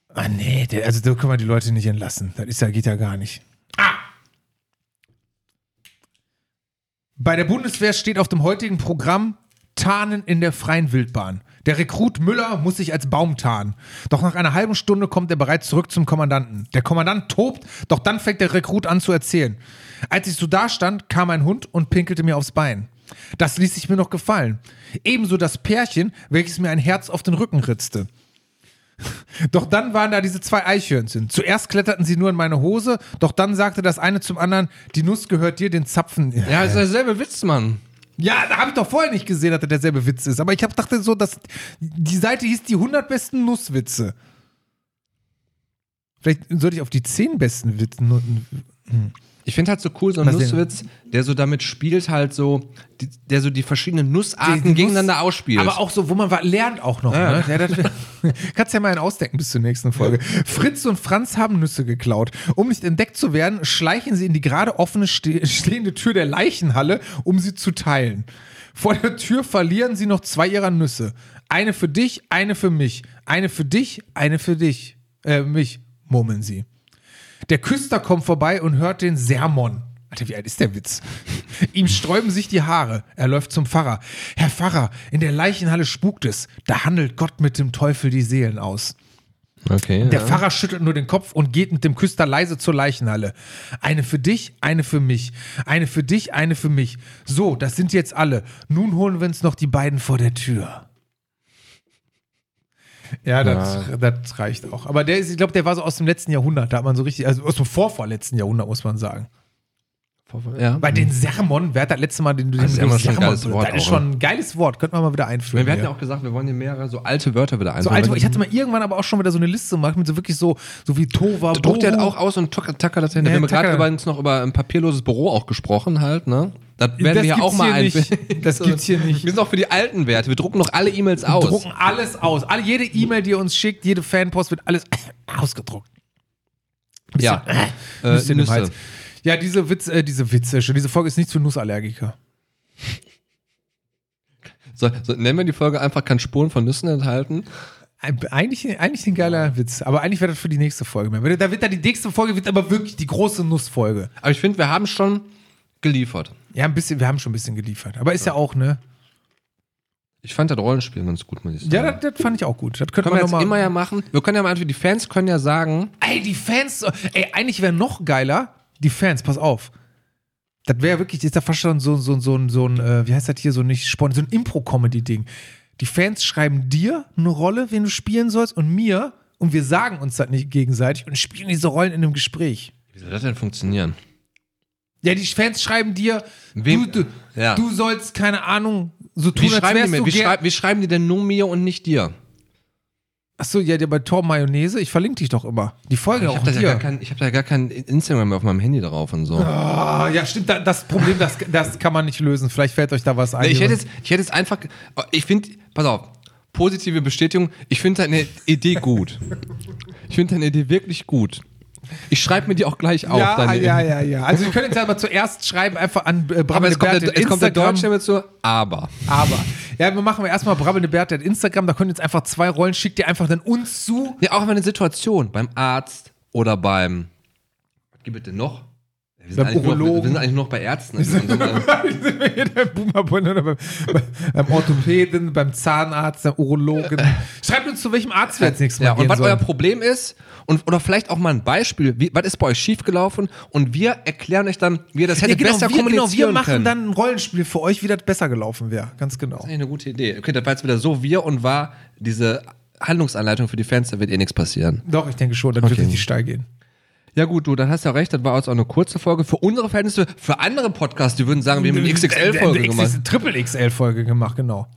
Ah nee, der, also da können wir die Leute nicht entlassen. Das ist ja, geht ja gar nicht. Ah! Bei der Bundeswehr steht auf dem heutigen Programm Tarnen in der freien Wildbahn. Der Rekrut Müller muss sich als Baum tarnen. Doch nach einer halben Stunde kommt er bereits zurück zum Kommandanten. Der Kommandant tobt, doch dann fängt der Rekrut an zu erzählen. Als ich so dastand, kam ein Hund und pinkelte mir aufs Bein. Das ließ sich mir noch gefallen. Ebenso das Pärchen, welches mir ein Herz auf den Rücken ritzte. Doch dann waren da diese zwei Eichhörnchen. Zuerst kletterten sie nur in meine Hose, doch dann sagte das eine zum anderen, die Nuss gehört dir, den Zapfen. Ja, ist derselbe Witz, Mann. Ja, da habe ich doch vorher nicht gesehen, dass das derselbe Witz ist. Aber ich hab, dachte so, dass die Seite hieß die 100 besten Nusswitze. Vielleicht sollte ich auf die 10 besten Witze. Ich finde halt so cool, so ein? Nusswitz, der so damit spielt, halt so, die, der so die verschiedenen Nussarten Die Nuss- gegeneinander ausspielt. Aber auch so, wo man lernt auch noch. Ja. Ne? Ja, kannst ja mal einen ausdenken bis zur nächsten Folge. Fritz und Franz haben Nüsse geklaut. Um nicht entdeckt zu werden, schleichen sie in die gerade offene ste stehende Tür der Leichenhalle, um sie zu teilen. Vor der Tür verlieren sie noch zwei ihrer Nüsse. Eine für dich, eine für mich. Eine für dich, eine für dich. Äh, mich, murmeln sie. Der Küster kommt vorbei und hört den Sermon. Alter, wie alt ist der Witz? Ihm sträuben sich die Haare. Er läuft zum Pfarrer. Herr Pfarrer, in der Leichenhalle spukt es. Da handelt Gott mit dem Teufel die Seelen aus. Okay. Der Pfarrer schüttelt nur den Kopf und geht mit dem Küster leise zur Leichenhalle. Eine für dich, eine für mich. Eine für dich, eine für mich. So, das sind jetzt alle. Nun holen wir uns noch die beiden vor der Tür. Ja, das, das reicht auch. Aber der ist, ich glaube, der war so aus dem letzten Jahrhundert. Da hat man so richtig, also aus dem vorvorletzten Jahrhundert, muss man sagen. Ja. Bei den Sermon, wer hat das letzte Mal den, den Das ist Begriff immer schon ein geiles benutzt? Wort Das ist auch, schon ein geiles Wort. Könnte man mal wieder einführen. Wir hatten ja auch gesagt, wir wollen hier mehrere so alte Wörter wieder so einführen. alte, ich hatte mal irgendwann aber auch schon wieder so eine Liste gemacht mit so wirklich so, so wie Tova, druckt der Bohu. auch aus und tackert das hin. Ja, wir haben gerade übrigens noch über ein papierloses Büro auch gesprochen halt, ne? Das werden Das wir ja gibt's auch mal hier nicht. einführen. Das gibt's hier nicht. Wir sind auch für die alten Werte. Wir drucken noch alle E-Mails aus. drucken alles aus. Alle, jede E-Mail, die ihr uns schickt, jede Fanpost wird alles ausgedruckt. Ja. Äh, Nüsse. Ja, diese Witz, äh, diese Witze, schon. diese Folge ist nichts für Nussallergiker. So, so, nennen wir die Folge einfach, kann Spuren von Nüssen enthalten. Eigentlich, eigentlich ein geiler Witz, aber eigentlich wäre das für die nächste Folge mehr. Da wird dann die nächste Folge wird aber wirklich die große Nussfolge. Aber ich finde, wir haben schon geliefert. Ja, ein bisschen, wir haben schon ein bisschen geliefert. Aber ist ja, auch, ne? Ich fand das Rollenspiel ganz gut, muss ich sagen. Ja, das, das fand ich auch gut. Das können wir jetzt mal. immer ja machen. Wir können ja mal, die Fans können ja sagen, Ey, die Fans, ey, eigentlich wäre noch geiler, die Fans, pass auf. Das wäre wirklich, das ist ja fast schon so, so, so, so ein, äh, wie heißt das hier, so nicht Sport, so ein Impro-Comedy-Ding. Die Fans schreiben dir eine Rolle, wen du spielen sollst, und mir, und wir sagen uns das nicht gegenseitig und spielen diese Rollen in einem Gespräch. wie soll das denn funktionieren? Ja, die Fans schreiben dir, Wem- du, du, Ja. du sollst, keine Ahnung, so tun, Wie als wärst du wie, schreib, wie schreiben die denn nur mir und nicht dir? Achso, ja, der bei Tor Mayonnaise, ich verlinke dich doch immer. Die Folge Ich auch habe da, ja dir. gar kein, ich hab da gar kein Instagram mehr auf meinem Handy drauf und so. Ah, ja, stimmt, da- das Problem, das, das kann man nicht lösen. Vielleicht fällt euch da was ein. Nee, ich, hätte jetzt, ich hätte jetzt einfach. Ich finde, pass auf, positive Bestätigung. Ich finde deine Idee gut. Ich finde deine Idee wirklich gut. Ich schreibe mir die auch gleich auf. ja, deine ja, ja, ja. Also wir können jetzt aber zuerst schreiben, einfach an äh, Brabbelnde jetzt kommt, der, jetzt kommt der Instagram. Deutsche mit so, aber. Aber, ja, wir machen erstmal Brabbelnde Bert at Instagram, da können jetzt einfach zwei Rollen, schickt ihr einfach dann uns zu. Ja, auch wenn eine Situation beim Arzt oder beim. Was gibt es denn noch? Wir sind, Urologen. wir sind eigentlich nur noch bei Ärzten. Also, Sind hier beim Boomerbund oder beim, beim Orthopäden, beim Zahnarzt, beim Urologen. Schreibt uns zu welchem Arzt wir jetzt nächstes Mal ja, und gehen was euer sollen. Problem ist, und, oder vielleicht auch mal ein Beispiel, wie, was ist bei euch schiefgelaufen und wir erklären euch dann, wie ihr das Ja, hättet genau, besser wir, genau, kommunizieren wir machen können. dann ein Rollenspiel für euch, wie das besser gelaufen wäre. Ganz genau. Das ist eigentlich eine gute Idee. Okay, das war jetzt wieder so wir und war diese Handlungsanleitung für die Fans, da wird eh nichts passieren. Doch, ich denke schon, dann wird Okay. richtig steil gehen. Ja gut, du, dann hast du ja recht, das war jetzt auch eine kurze Folge. Für unsere Verhältnisse, für andere Podcasts, die würden sagen, wir haben eine XXL-Folge Eine gemacht. Triple XL-Folge gemacht, genau.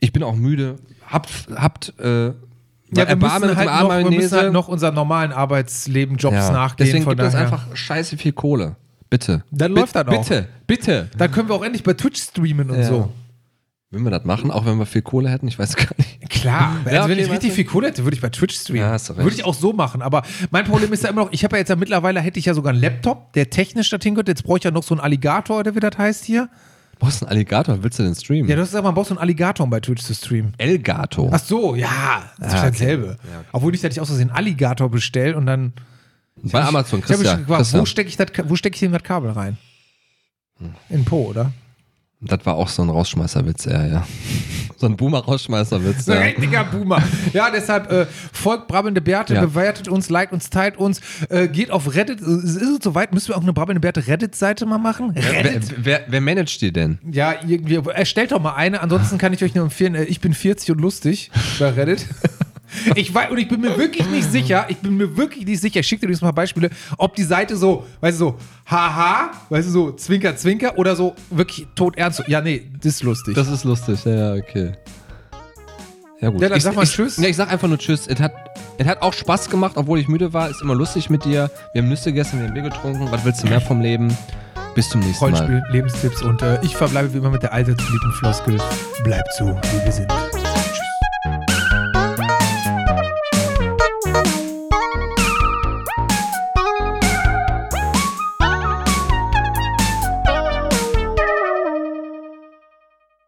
Ich bin auch müde. Habt, habt, äh, Ja, wir müssen, halt noch, wir müssen halt noch unseren normalen Arbeitsleben, Jobs ja. nachgehen. Deswegen von gibt uns daher. einfach scheiße viel Kohle. Bitte. Dann Bi- läuft das auch. Bitte, bitte. Dann können wir auch endlich bei Twitch streamen und Ja. so. Würden wir das machen, auch wenn wir viel Kohle hätten? Ich weiß gar nicht. Klar, also Ja, wenn okay, ich richtig viel Kohle hätte, würde ich bei Twitch streamen. Ja, hast du recht. würde ich auch so machen. Aber mein Problem ist ja immer noch, ich habe ja jetzt ja mittlerweile, hätte ich ja sogar einen Laptop, der technisch dorthin gehört. Jetzt brauche ich ja noch so einen Alligator, oder wie das heißt hier. Brauchst du einen Alligator? Willst du den streamen? Ja, du hast gesagt, man braucht so einen Alligator, um bei Twitch zu streamen. Elgato. Ach so, ja, das ist Ah, ja dasselbe. okay. Obwohl ich, dass ich auch so einen Alligator bestelle und dann. Bei Amazon, Ich Christian. gefragt, Christian. wo stecke ich, das Ka- wo steck ich denn das Kabel rein? In Po, oder? Das war auch so ein Rausschmeißerwitz, ja, ja. So ein Boomer-Rausschmeißerwitz, So ein ja. richtiger Boomer. Ja, deshalb äh, folgt Brabbelnde Bärte, Ja. bewertet uns, liked uns, teilt uns, äh, geht auf Reddit. Ist es soweit? Müssen wir auch eine Brabbelnde Bärte Reddit-Seite mal machen? Wer, Reddit? wer, wer managt die denn? Ja, irgendwie. Erstellt doch mal eine. Ansonsten kann ich euch nur empfehlen, äh, ich bin 40 und lustig bei Reddit. Ich weiß, und ich bin mir wirklich nicht sicher, ich bin mir wirklich nicht sicher, ich schicke dir übrigens mal Beispiele, ob die Seite so, weißt du, so, haha, weißt du, so, zwinker, zwinker oder so wirklich tot ernst. Ja, nee, das ist lustig. Das ist lustig, ja, ja, okay. Ja, gut. Ja, dann ich, sag mal ich, Tschüss. Ja, ich sag einfach nur Tschüss. Es hat, es hat auch Spaß gemacht, obwohl ich müde war. Ist immer lustig mit dir. Wir haben Nüsse gegessen, wir haben Bier getrunken. Was willst du mehr vom Leben? Bis zum nächsten Mal. Rollenspiel, Lebenstipps und äh, ich verbleibe wie immer mit der allseits beliebten Floskel, bleibt so, wie wir sind.